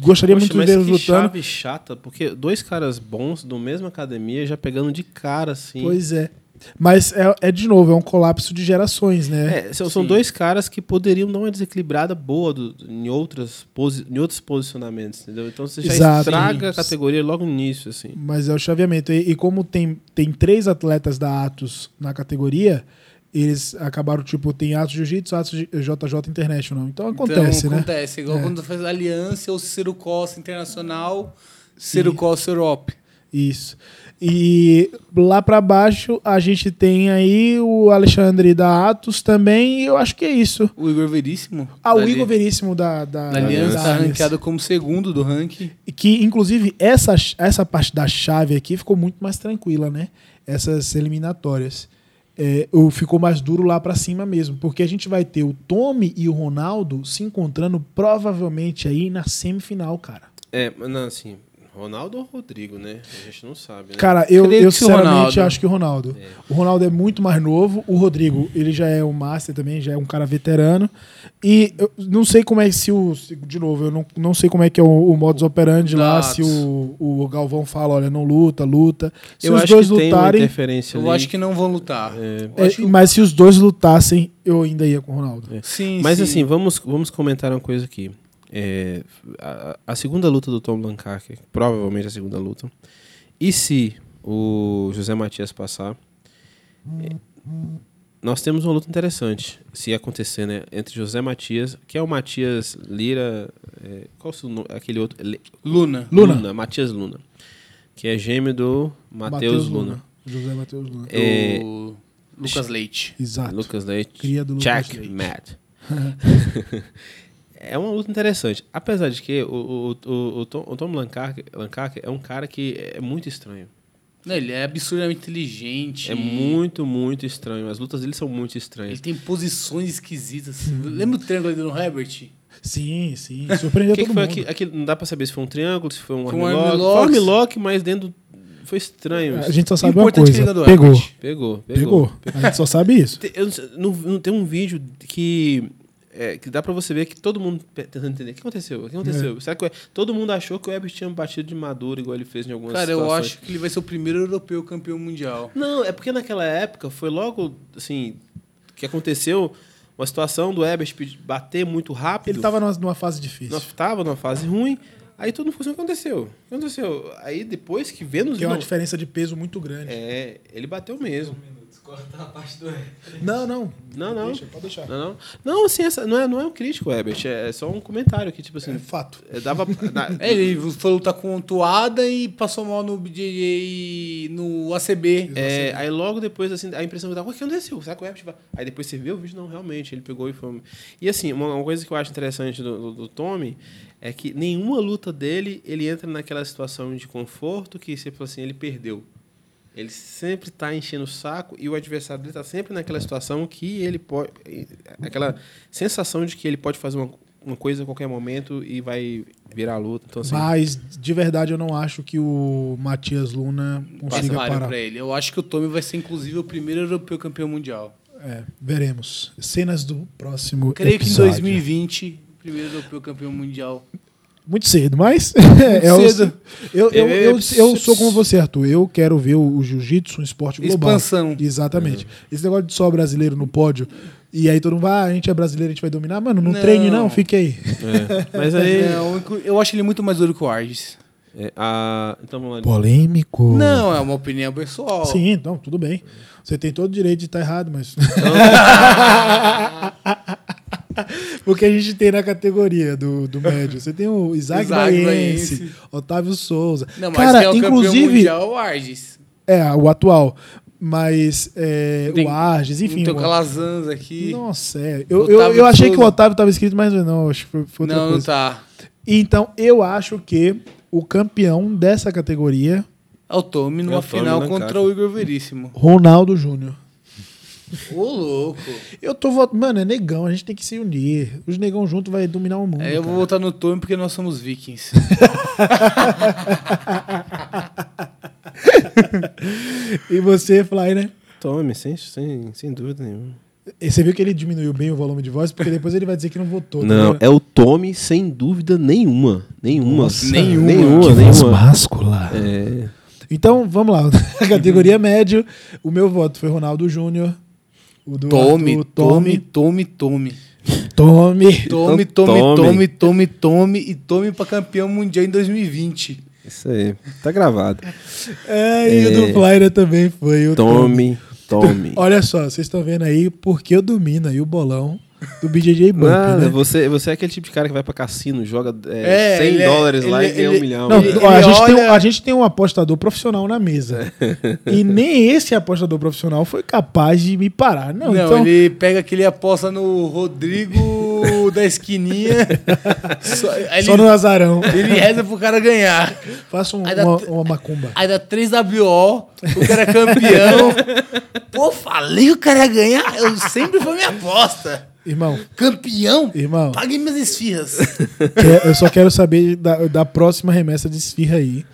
gostaria Poxa, muito de ver eles que lutando. chave chata, porque dois caras bons do mesma academia já pegando de cara, assim. Pois é. Mas é, é, de novo, é um colapso de gerações, né? É, são, Sim. dois caras que poderiam dar uma desequilibrada boa do- em, outras posi- em outros posicionamentos, entendeu? Então você já Exato. estraga a categoria logo no início, assim. Mas é o chaveamento. E, e como tem, tem três atletas da Atos na categoria, eles acabaram, tipo, tem Atos Jiu-Jitsu, Atos JJ International. Então acontece, então, né? Acontece. Igual É. quando faz aliança ou Ciro Costa Internacional, Ciro Costa Europe. Isso. E lá pra baixo a gente tem aí o Alexandre da Atos também, e eu acho que é isso. O Igor Veríssimo. Ah, o Igor Veríssimo da, da, Da Aliança da tá ranqueado como segundo do ranking. Que, inclusive, essa, essa parte da chave aqui ficou muito mais tranquila, né? Essas eliminatórias. É, o- ficou mais duro lá pra cima mesmo, porque a gente vai ter o Tommy e o Ronaldo se encontrando provavelmente aí na semifinal, cara. É, não, assim, Ronaldo ou Rodrigo, né? A gente não sabe, né? Cara, eu, eu que o sinceramente Ronaldo. acho que o Ronaldo. O Ronaldo é muito mais novo. O Rodrigo, ele já é um master também, já é um cara veterano. E eu não sei como é se o. de novo, eu não, não sei como é que é o, o modus operandi lá, se o, o Galvão fala, olha, não luta, luta. Se eu os acho dois que tem uma lutarem. interferência Eu ali. acho que não vão lutar. É, que- é, mas se os dois lutassem, eu ainda ia com o Ronaldo. Sim, Mas sim. assim, vamos, vamos comentar uma coisa aqui. É, a, a segunda luta do Tom Lancaster, provavelmente a segunda luta. E se o José Matias passar, é, nós temos uma luta interessante, se acontecer, né? Entre José Matias, que é o Matias Lira. é, qual é o seu nome? Aquele outro. Le- Luna. Luna. Matias Luna. Que é gêmeo do Matheus Luna. José Matheus Luna. É, Do Lucas Leite. Exato. Lucas Leite. Cria do Lucas Jack Leite. Matt. é uma luta interessante. Apesar de que o, o, o, o Tom, o Tom Lancaster, Lancaster é um cara que é muito estranho. Ele é absurdamente inteligente. É muito, muito estranho. As lutas dele são muito estranhas. Ele tem posições esquisitas. Lembra o triângulo ali do Herbert? Sim, sim. Surpreendeu que, todo que foi mundo. aqui, aqui? Não dá pra saber se foi um triângulo, se foi um Foi um armlock. armlock. Foi um armlock, mas dentro... Foi estranho. A gente só sabe O uma é coisa. Pegou. Pegou, pegou. Pegou. A gente só sabe isso. Tem, eu não- não tem um vídeo que, é, que dá pra você ver que todo mundo tentando entender o que aconteceu. O que aconteceu? É. Será que todo mundo achou que o Herbert tinha batido de maduro igual ele fez em algumas Cara, eu situações? acho que ele vai ser o primeiro europeu campeão mundial. Não, é porque naquela época foi logo assim que aconteceu uma situação do pedir- bater muito rápido. Ele tava numa, fase difícil. Nós tava numa fase ruim. Aí todo mundo falou assim, o que aconteceu? O que aconteceu? Aí depois que os Que é uma não, diferença de peso muito grande. é, ele bateu mesmo. Não, não. Não, não. Deixa, pode deixar. Não, não. Não, assim, essa, não, é, não é um crítico, Herbert. É só um comentário que, tipo assim, É fato. é, dava. na- É, ele foi lutar com Toada e passou mal no BJJ, no ACB. é, aí logo depois, assim, a impressão que dava, o que aconteceu? Será que o Herbert vai. Aí depois você vê o vídeo, não, realmente, ele pegou e foi. E assim, uma, uma coisa que eu acho interessante do, do, do Tommy é que nenhuma luta dele ele entra naquela situação de conforto que você fala assim, ele perdeu. Ele sempre está enchendo o saco e o adversário dele está sempre naquela situação que ele pode. aquela sensação de que ele pode fazer uma uma coisa a qualquer momento e vai virar luta. Então, assim, Mas, de verdade, eu não acho que o Matias Luna consiga parar. pra ele. Eu acho que o Tommy vai ser, inclusive, o primeiro europeu campeão mundial. É, veremos. Cenas do próximo Creio que em episódio. 2020, o primeiro europeu campeão mundial. Muito cedo, mas... é o- cedo. Eu, eu, É, eu, eu sou como você, Arthur. Eu quero ver o, jiu-jitsu um esporte global. Expansão. Exatamente. Esse negócio de só brasileiro no pódio, e aí todo mundo vai, ah, a gente é brasileiro, a gente vai dominar. Mano, não, Não. treine não, fique aí. é. Mas aí. Não, inclu- eu acho ele muito mais duro que o Arges. é, a- então vamos lá. Polêmico. Não, é uma opinião pessoal. Sim, então, tudo bem. Você tem todo o direito de estar errado, mas. Porque a gente tem na categoria do, do médio. Você tem o Isaac, Isaac Baiense. Otávio Souza. Não, mas Cara, quem é o campeão inclusive. mundial é o Arges. É, o atual. Mas é, Tem- o Arges, enfim. Tem o Calazans aqui. Nossa, é. Eu, eu, Otávio eu achei que o Souza. Otávio estava escrito, mas não, acho que foi, foi outra não, não coisa. tá. Então, eu acho que o campeão dessa categoria, É o Tommy numa É o Tommy final contra o Igor Veríssimo. Ronaldo Júnior. Ô, louco. Eu tô votando. Mano, é negão, a gente tem que se unir. Os negão juntos vai dominar o mundo. Aí eu vou cara. votar no Tommy porque nós somos vikings. E você, Fly, né? Tome, sem, sem, sem dúvida nenhuma. E você viu que ele diminuiu bem o volume de voz, porque depois ele vai dizer que não votou. tá Não, é o Tommy sem dúvida nenhuma. Nenhuma. Nossa, nenhuma. Nenhuma, Que voz nenhuma. máscula. É. Então, vamos lá. A categoria médio, o meu voto foi Ronaldo Júnior. O do Tome, Arthur, tome, tome, tome. Tome. Tome, tome, tome. tome, tome, tome e tome pra campeão mundial em 2020. Isso aí. Tá gravado. É, e o do É. Flyer também foi o Tome, tome. Olha só, vocês estão vendo aí porque eu domino aí o bolão do BJJ Bump, né? você, você é aquele tipo de cara que vai pra cassino, joga é, É, 100 ele é- dólares lá ele- e ganha um ele- milhão. Não, Ele- a, ele gente tem um, olha- a gente tem um apostador profissional na mesa. e nem esse apostador profissional foi capaz de me parar. Não, Não, então. ele pega aquele aposta no Rodrigo da esquininha. só, aí Só ele, no azarão. ele reza pro cara ganhar. Faça um- uma, uma macumba. Aí dá 3 WO, o cara é campeão. Pô, falei que o cara ia ganhar. Eu sempre foi minha aposta. Irmão, Campeão? irmão, Pague minhas esfirras. que- eu só quero saber da, da próxima remessa de esfirra aí.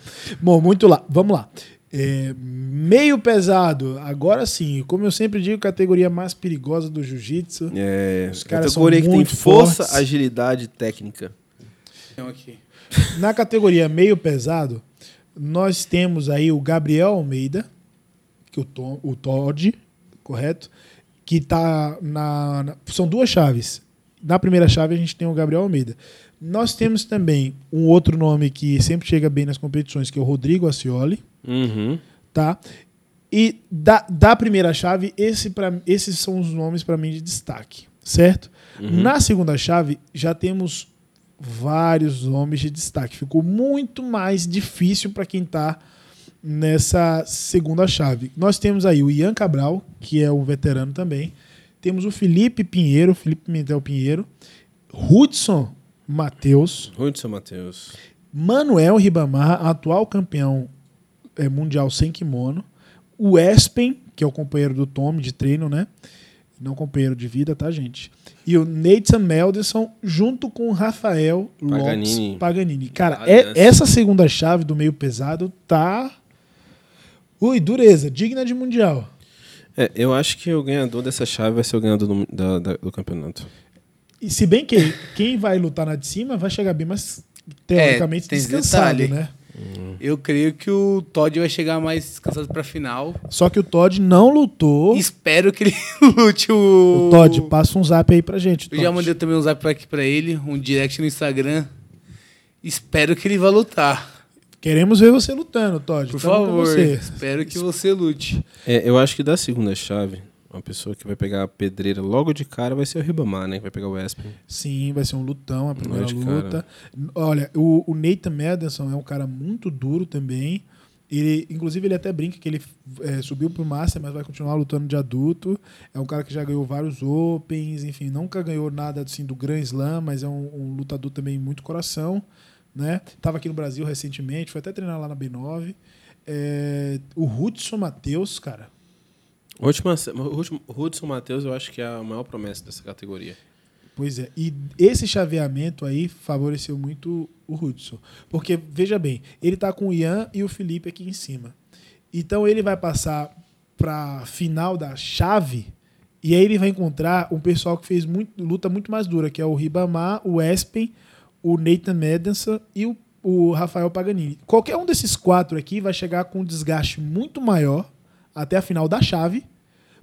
Bom, muito lá. Vamos lá. É, meio pesado. Agora sim, como eu sempre digo, categoria mais perigosa do jiu-jitsu. É, Os caras são categoria que tem muito força, fortes. agilidade e técnica. Então, aqui. Na categoria meio pesado, nós temos aí o Gabriel Almeida, que o, Tom, o Todd, correto? Que tá na, na- São duas chaves. Na primeira chave a gente tem o Gabriel Almeida. Nós temos também um outro nome que sempre chega bem nas competições, que é o Rodrigo Ascioli, Uhum. tá? E da, da primeira chave, esse pra, esses são os nomes para mim de destaque, certo? Na segunda chave, já temos vários nomes de destaque. Ficou muito mais difícil para quem tá nessa segunda chave. Nós temos aí o Ian Cabral, que é um veterano também. Temos o Felipe Pinheiro, Felipe Pimentel Pinheiro. Hudson Matheus. Hudson Matheus. Manuel Ribamar, atual campeão eh, mundial sem kimono. O Espen, que é o companheiro do Tommy de treino, né? Não companheiro de vida, tá, gente? E o Nathan Melderson, junto com o Rafael Paganini. Lopes Paganini. Cara, é- essa segunda chave do meio pesado tá. Ui, dureza, digna de mundial. É, eu acho que o ganhador dessa chave vai ser o ganhador do, da- da- do campeonato. E se bem que quem vai lutar na de cima vai chegar bem mais teoricamente É, descansado, detalhe. né? Eu creio que o Todd vai chegar mais descansado pra final. Só que o Todd não lutou. Espero que ele lute o. O Todd, passa um zap aí pra gente. Eu já mandei também um zap aqui pra ele, um direct no Instagram. Espero que ele vá lutar. Queremos ver você lutando, Todd. Por favor. você. Espero que você lute. É, eu acho que da segunda chave, uma pessoa que vai pegar a pedreira logo de cara vai ser o Ribamar, né? Que vai pegar o Espen. Sim, vai ser um lutão a primeira de cara. luta. Olha, o, o Nathan Madison é um cara muito duro também. Ele, inclusive, ele até brinca que ele é, subiu pro Master, mas vai continuar lutando de adulto. É um cara que já ganhou vários Opens, enfim, nunca ganhou nada assim do Grand Slam, mas é um, um lutador também muito coração. Né? Tava aqui no Brasil recentemente, foi até treinar lá na B9. É, o Hudson Matheus, cara, o Hudson Matheus eu acho que é a maior promessa dessa categoria. Pois é. E esse chaveamento aí favoreceu muito o Hudson. Porque, veja bem, ele tá com o Ian e o Felipe aqui em cima. Então ele vai passar pra final da chave e aí ele vai encontrar um pessoal que fez muito, luta muito mais dura, que é o Ribamar, o Espen, o Nathan Medenson e o, o Rafael Paganini. Qualquer um desses quatro aqui vai chegar com um desgaste muito maior até a final da chave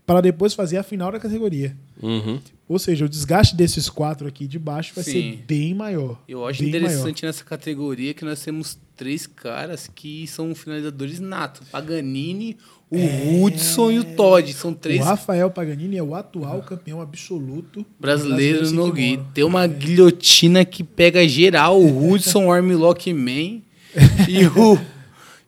para depois fazer a final da categoria. Uhum. Ou seja, o desgaste desses quatro aqui de baixo vai Sim. ser bem maior. Eu acho interessante nessa categoria que nós temos três caras que são finalizadores natos. Paganini, o Hudson e o Todd. São maior. três O Rafael Paganini é o atual campeão absoluto brasileiros brasileiro no Gui. Tem uma guilhotina que pega geral. O Hudson, o Armlock Man e o,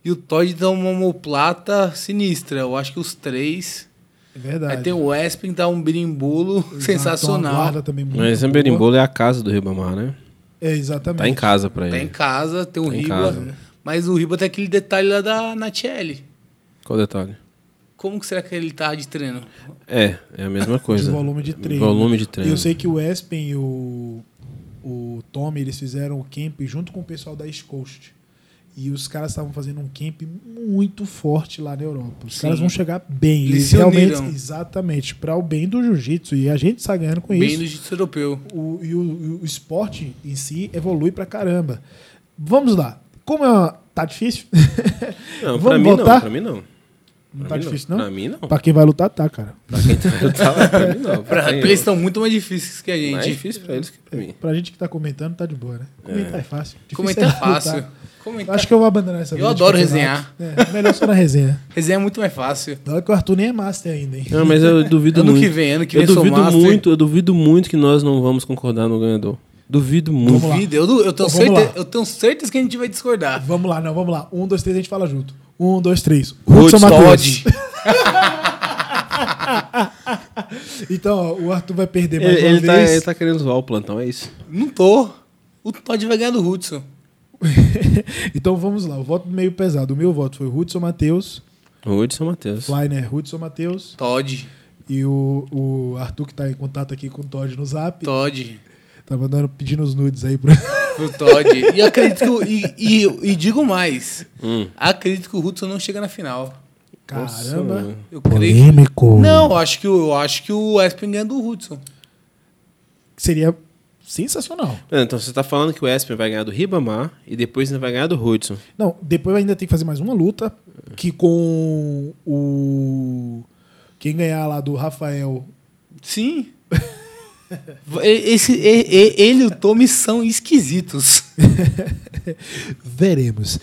e o Todd dá uma homoplata sinistra. Eu acho que os três... É verdade. Aí tem o Espen, dá um birimbolo Exato, sensacional. guarda também muito Mas esse berimbolo é a casa do Ribamar, né? É, exatamente. Tá em casa pra Tá ele. em casa, tem o Tá Riba. casa. Mas o Riba tem aquele detalhe lá da Natiele. Qual o detalhe? Como que será que ele tá de treino? É, é a mesma de coisa. volume de treino. Volume de E treino. eu sei que o Espen e o, o Tommy, eles fizeram o camp junto com o pessoal da East Coast. E os caras estavam fazendo um camp muito forte lá na Europa. Os Sim. caras vão chegar bem. Eles realmente, uniram. exatamente, para o bem do jiu-jitsu. E a gente está ganhando com Bem isso. do jiu-jitsu europeu. O, e o, o esporte em si evolui pra caramba. Vamos lá. Como é uma, tá difícil? Não, pra mim voltar? não, pra mim não. Não Pra tá difícil, não? Pra mim não. Pra quem vai lutar, tá, cara. Pra quem tá, tá pra mim não. Pra, eles estão muito mais difíceis que a gente. mais difícil pra eles que pra mim. Pra gente que tá comentando, tá de boa, né? Comentar é, fácil. Difícil Comentar é lutar. fácil. Comentar. acho que eu vou abandonar essa Eu adoro campeonato. É, melhor só na resenha. Resenha é muito mais fácil. Olha que o Arthur nem é master ainda, hein? Não, mas eu duvido Ano muito. que vem, ano que eu vem eu sou duvido master. muito, eu duvido muito que nós não vamos concordar no ganhador. Duvido muito. Vida, eu, eu, tenho certeza, eu tenho certeza que a gente vai discordar. Vamos lá, não, vamos lá. Um, dois, três, a gente fala junto. Um, dois, três. Hudson Matheus. Todd. Então, ó, o Arthur vai perder mais Ele, uma ele tá, vez. ele tá querendo zoar o plantão, é isso? Não tô. O Todd vai ganhar do Hudson. então vamos lá. O voto meio pesado. O meu voto foi Hudson Matheus. Hudson Matheus. Flyner Hudson Matheus. Todd. E o, o Arthur, que tá em contato aqui com o Todd no zap. Todd. Tá mandando, pedindo os nudes aí pra. Pro Todd. E acredito que. o- E, e, e digo mais. Hum. Acredito que o Hudson não chega na final. Caramba. Nossa, Eu creio. Polêmico. Não, eu acho que, o- eu acho que o Espen ganha do Hudson. Seria sensacional. Então você tá falando que o Espen vai ganhar do Ribamar e depois ainda vai ganhar do Hudson. Não, depois ainda tem que fazer mais uma luta. Que com o. Quem ganhar lá do Rafael. Sim. Esse, e- e- ele e o Tommy são esquisitos. Veremos.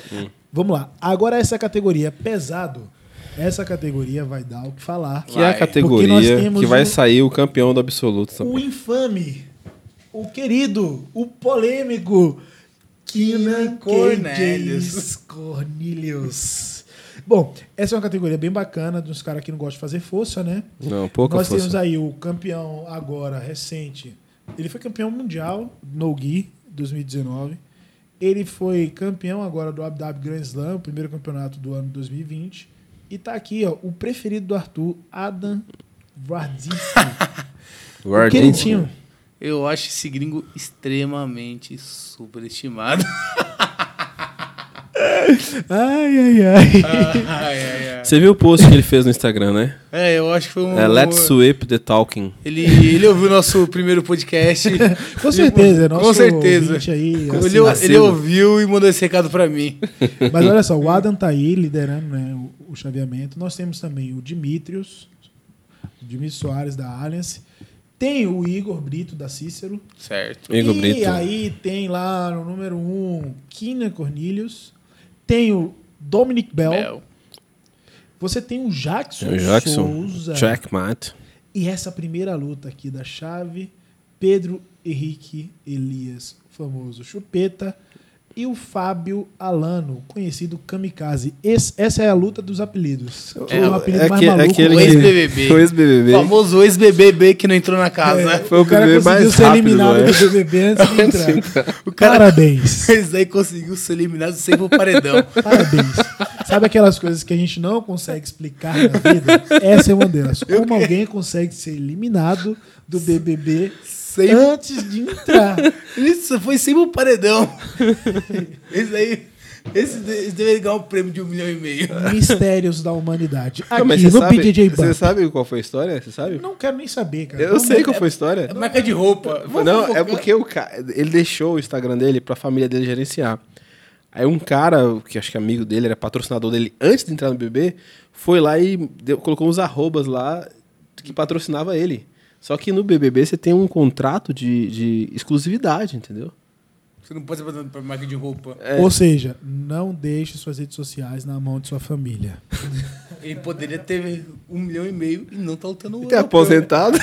Vamos lá. Agora essa categoria pesado. Essa categoria vai dar o que falar. Que é a categoria que vai um- sair o campeão do absoluto O também. infame, o querido, o polêmico Kina Cornelius. Cornelius. Bom, essa é uma categoria bem bacana, dos caras que não gostam de fazer força, né? Não, pouca Nós força. temos aí o campeão agora, recente. Ele foi campeão mundial no Gui 2019. Ele foi campeão agora do Abu Dhabi Grand Slam, o primeiro campeonato do ano 2020. E tá aqui, ó, o preferido do Arthur, Adam Vardinsky. o queridinho. Eu acho esse gringo extremamente superestimado. Ai, ai, ai. ai, ai, ai. Você viu o post que ele fez no Instagram, né? É, eu acho que foi um. É Let's Sweep the Talking. Ele, ele ouviu o nosso primeiro podcast. Com certeza, é nosso Com certeza. aí, ele, assim, ele assíduo. ouviu e mandou esse recado pra mim. Mas olha só, o Adam tá aí liderando né, o, o chaveamento. Nós temos também o Dimitrios, o Dimitrios Soares da Alliance. Tem o Igor Brito da Cícero. Certo. Igor e Brito. aí tem lá no número 1 um, Kina Cornelius. Tem o Dominic Bell. Bel. Você tem o Jackson, O Jackson. Souza. Checkmate. E essa primeira luta aqui da chave, Pedro Henrique Elias, o famoso Chupeta, e o Fábio Alano, conhecido Kamikaze. Esse- essa é a luta dos apelidos. É, o apelido é mais que- é maluco. aquele O ex-BBB. O ex-BBB. O famoso ex-BBB que não entrou na casa. É, Foi o cara BBB conseguiu mais ser rápido, eliminado né? do BBB antes de entrar. O cara- Parabéns. Esse aí conseguiu ser eliminado sem pro paredão. Parabéns. Sabe aquelas coisas que a gente não consegue explicar na vida? Essa é uma delas. Como alguém consegue ser eliminado do BBB Sem, antes de entrar. isso foi sem o paredão. esse aí. Esse, esse deveria ganhar um prêmio de um milhão e meio. Mistérios da humanidade. Aqui Não, mas no você sabe, BJJ você Bump. sabe qual foi a história? Você sabe? Não quero nem saber, cara. Eu Não, sei qual foi a história. É marca de roupa. Vamos Não, é porque o cara, ele deixou o Instagram dele pra família dele gerenciar. Aí um cara, que acho que é amigo dele, era patrocinador dele antes de entrar no BB, foi lá e deu- colocou uns arrobas lá que patrocinava ele. Só que no BBB você tem um contrato de, de exclusividade, entendeu? Você não pode ser patrocinado por marca de roupa. É. Ou seja, não deixe suas redes sociais na mão de sua família. Ele poderia ter um milhão e meio e não tá lutando o Tem europeu. aposentado.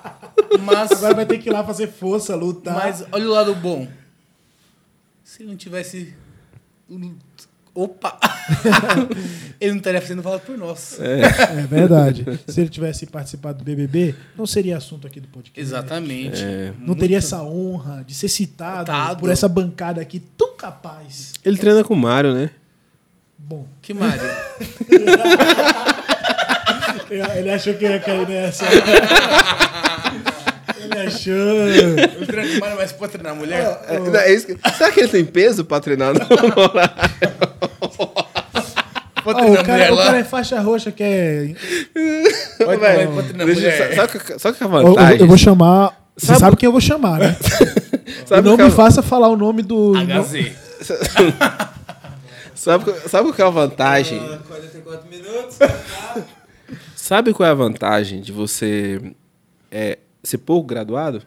Mas, Agora vai ter que ir lá fazer força, lutar. mas olha o lado bom. Se não tivesse. Opa! ele não estaria fazendo fala por nós. É verdade. Se ele tivesse participado do BBB, não seria assunto aqui do podcast. Exatamente. Não teria essa honra de ser citado por essa bancada aqui tão capaz. Ele treina com o Mário, né? Bom, Que Mário? ele achou que ia cair nessa. ele achou. Eu treino com Mário, mas pode treinar mulher? É, é isso que- será que ele tem peso pra treinar? Não, Treinar o, cara, o cara é faixa roxa, que é. Pode, Vai, pode, pode treinar deixa- mulher. sabe, que a Eu, eu- vantagem? eu vou chamar. Você Sabe- sabe quem eu vou chamar, né? sabe não que me a- faça falar o nome do. HZ. Sabe, sabe qual é a vantagem? 44 minutos. Sabe qual é a vantagem de você é, ser pouco graduado?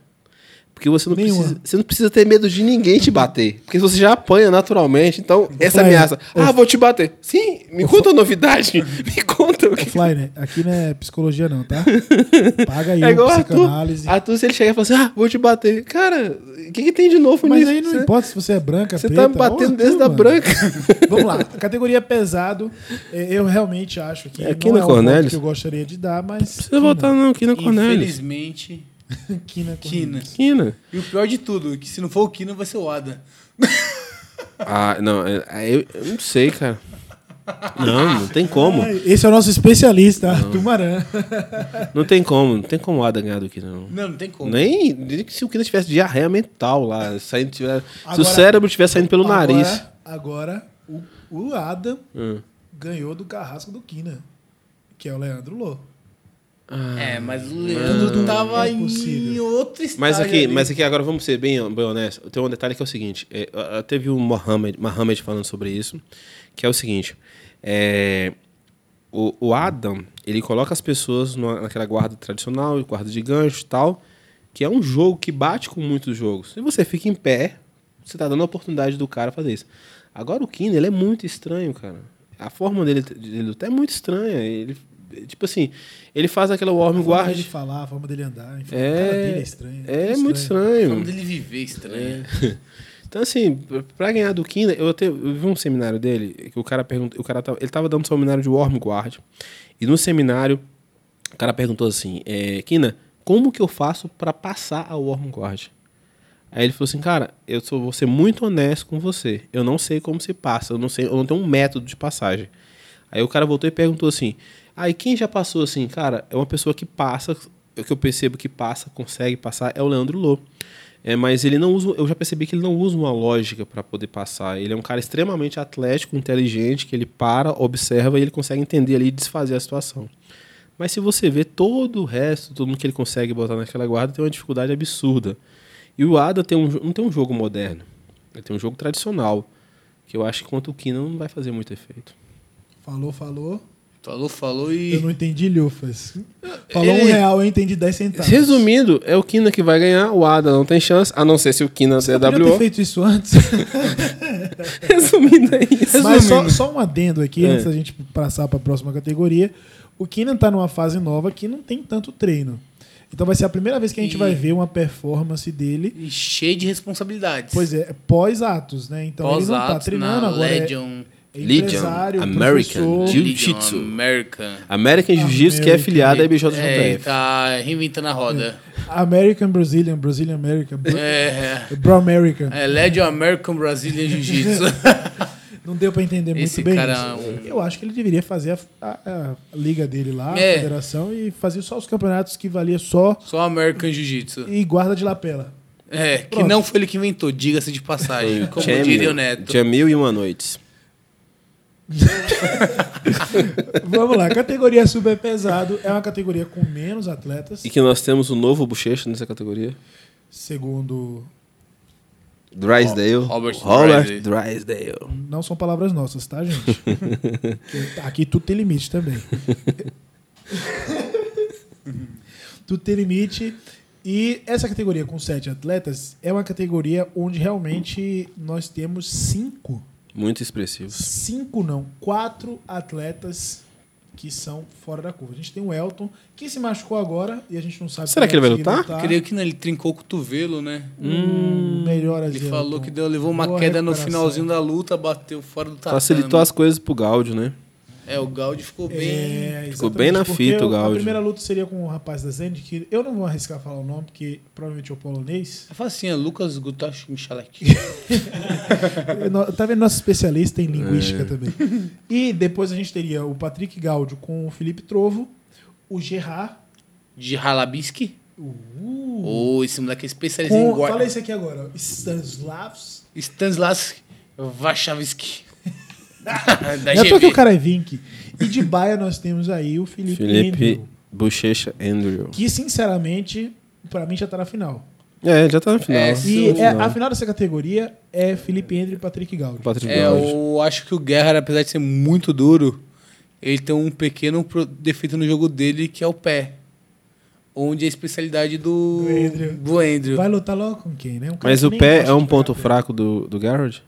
Porque você não, Nenhuma. precisa, você não precisa ter medo de ninguém te bater. Porque você já apanha naturalmente. Então, essa ameaça. Ah, vou te bater. Sim, me conta a novidade. Me conta o que. Fly, aqui não é psicologia, não, tá? Paga aí É um igual o Arthur. psicanálise. Arthur, se ele chegar e falar assim, ah, vou te bater. Cara, o que, que tem de novo Mas nisso? aí não Você- importa se você é branca, Você preta. tá me batendo desde da branca. Vamos lá. Categoria pesado. eh, Eu realmente acho que É, não é Cornelius? que eu gostaria de dar, mas... Não precisa votar não, Kina Cornelius. Infelizmente, Kina Kina. Kina. E o pior de tudo, que se não for o Kina, vai ser o Ada. Ah, não, é- é, eu, eu não sei, cara. Não, não tem como. Esse é o nosso especialista, Arthur Maran. Não tem como, não tem como o Ada ganhar do Kina, não. Não, não tem como. Nem nem que se o Kina tivesse diarreia mental lá, saindo, tiver- se Agora- o cérebro estivesse saindo pelo nariz. Agora, o, o Adam Hum. ganhou do carrasco do Kina, que é o Leandro Lô. É, mas o Leandro tava é em outro estágio. Mas aqui, ali. mas aqui agora vamos ser bem, bem honestos. Tem um detalhe que é o seguinte: é, ah, ah, teve o Mohamed, Mohamed falando sobre isso, que é o seguinte: é, o, o Adam ele coloca as pessoas numa- naquela guarda tradicional, guarda de gancho e tal, que é um jogo que bate com muitos jogos. Se você fica em pé, você tá dando a oportunidade do cara fazer isso. Agora o Kine, ele é muito estranho, cara. A forma dele, dele lutar é muito estranha. Ele, tipo assim, ele faz aquela warm A forma guard. dele falar, a forma dele andar, enfim, É, a cara dele é estranha. É muito O estranho. nome dele viver estranho. Então, assim, pra ganhar do Kina, eu, te- eu vi um seminário dele, que o cara perguntou, o cara tava, ele tava dando um seminário de Worm Guard, e no seminário, o cara perguntou assim, é, Kina, como que eu faço pra passar a Worm Guard? Aí ele falou assim, cara, eu sou, vou ser muito honesto com você, eu não sei como se passa, eu não sei, eu não tenho um método de passagem. Aí o cara voltou e perguntou assim, aí quem já passou assim, cara, é uma pessoa que passa, o que eu percebo que passa, consegue passar, é o Leandro Lô. É, mas ele não usa, eu já percebi que ele não usa uma lógica para poder passar. Ele é um cara extremamente atlético, inteligente, que ele para, observa e ele consegue entender ali e desfazer a situação. Mas se você vê todo o resto, todo mundo que ele consegue botar naquela guarda, tem uma dificuldade absurda. E o Ada tem um, não tem um jogo moderno. Ele tem um jogo tradicional. Que eu acho que contra o Kina não vai fazer muito efeito. Falou, falou. Falou, falou e. Eu não entendi lhufas. Falou um Ele- real, eu entendi 10 centavos. Resumindo, é o Kina que vai ganhar, o Ada não tem chance, a não ser se o Kina Você ter WO. feito isso antes. Resumindo é isso. Mas só, só um adendo aqui, É. antes da gente passar para a próxima categoria. O Keenan tá numa fase nova que não tem tanto treino. Então vai ser a primeira vez que a gente E- vai ver uma performance dele. e cheio de responsabilidades. Pois é, pós-atos, né? Então ele não tá treinando na agora. é- Legion. É Legion, American, Jiu-Jitsu. American. American Jiu-Jitsu, que é afiliada à É, IBJJF. tá reinventando a roda. American Brazilian, Brazilian American, Bra- É, Bro American. é, é Legion American Brazilian Jiu-Jitsu. Não deu pra entender muito Esse bem cara isso. é um- Eu acho que ele deveria fazer a, a- a liga dele lá, É. a federação, e fazer só os campeonatos que valia só Só American Jiu-Jitsu. e guarda de lapela. É, que Pronto. não foi ele que inventou, diga-se de passagem. Como Tinha diria mil- o Neto. Tinha mil e uma noites. Vamos lá, categoria super pesado é uma categoria com menos atletas, E que nós temos o novo bochecha nessa categoria. segundo. Drysdale. Robert Robert Drysdale. Não são palavras nossas, tá, gente? Aqui tudo tem limite também. tudo tem limite. E essa categoria com sete atletas é uma categoria onde realmente nós temos cinco, Muito expressivos. cinco não, quatro atletas que são fora da curva. A gente tem o Elton, que se machucou agora e a gente não sabe Será se que ele vai conseguir lutar? Creio que não, ele trincou o cotovelo, né? Hum, melhor Ele falou Elton. que deu, levou uma Boa queda no finalzinho da luta, bateu fora do tatame. Facilitou as coisas pro Gaudio, né? É, o Gaudi ficou bem... É, Ficou bem na fita o A Gaudio. primeira luta seria com o rapaz da Zend, que eu não vou arriscar falar o nome, porque provavelmente é o polonês. É facinho, é Lucas Gutash Michalek. Tá vendo nosso especialista em É. linguística também. E depois a gente teria o Patrick Gaudio com o Felipe Trovo, o Gerard. De Halabiski. Uh, Oh, esse moleque é especialista em com, guarda. fala esse aqui agora, Stanislavs. Stanislas Wachowski. da Já tô que GV. o cara é Vink. E de baia nós temos aí o Felipe, Felipe Andrew, Bochecha Andrew. que sinceramente, pra mim já tá na final. É, já tá no final. É, E é, final. a final dessa categoria é Felipe Andrew e Patrick Gaudio. Patrick É, Gaudio. eu acho que o Guerra, apesar de ser muito duro, ele tem um pequeno defeito no jogo dele, que é o pé. Onde é a especialidade do, Do Andrew. do Andrew. Vai lutar logo com quem, né? Um cara Mas que o pé é um ponto fraco do, do Garrett?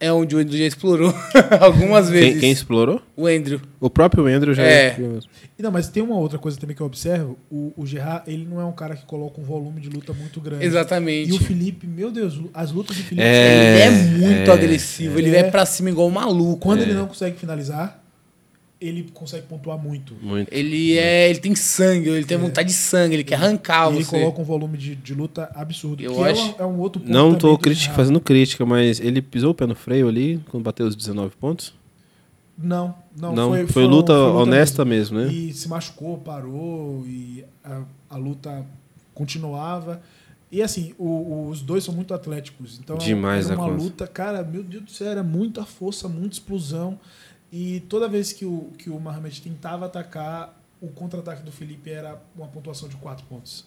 É onde o Andrew já explorou algumas vezes. Quem, quem explorou? O Andrew. O próprio Andrew já É. explorou. pé. Não, mas tem uma outra coisa também que eu observo. O, o Gerard, ele não é um cara que coloca um volume de luta muito grande. Exatamente. E o Felipe, meu Deus, as lutas do Felipe... É. Ele é muito é, agressivo, ele é. vai pra cima igual um maluco. Quando ele não consegue finalizar, ele consegue pontuar muito. Muito. Ele é. Ele tem sangue, ele tem vontade de sangue, ele quer arrancar E ele você. coloca um volume de, de luta absurdo. Eu que acho- é, uma- é um outro ponto Não tô Gerard. fazendo crítica, mas ele pisou o pé no freio ali quando bateu os 19 pontos? Não, não. Não, foi, foi, luta honesta mesmo. mesmo, né? E se machucou, parou, e a, a luta continuava. E assim, o- os dois são muito atléticos. Então Demais era uma luta, cara, meu Deus do céu, era muita força, muita explosão. E toda vez que o, que o Mohamed tentava atacar, o contra-ataque do Felipe era uma pontuação de quatro pontos.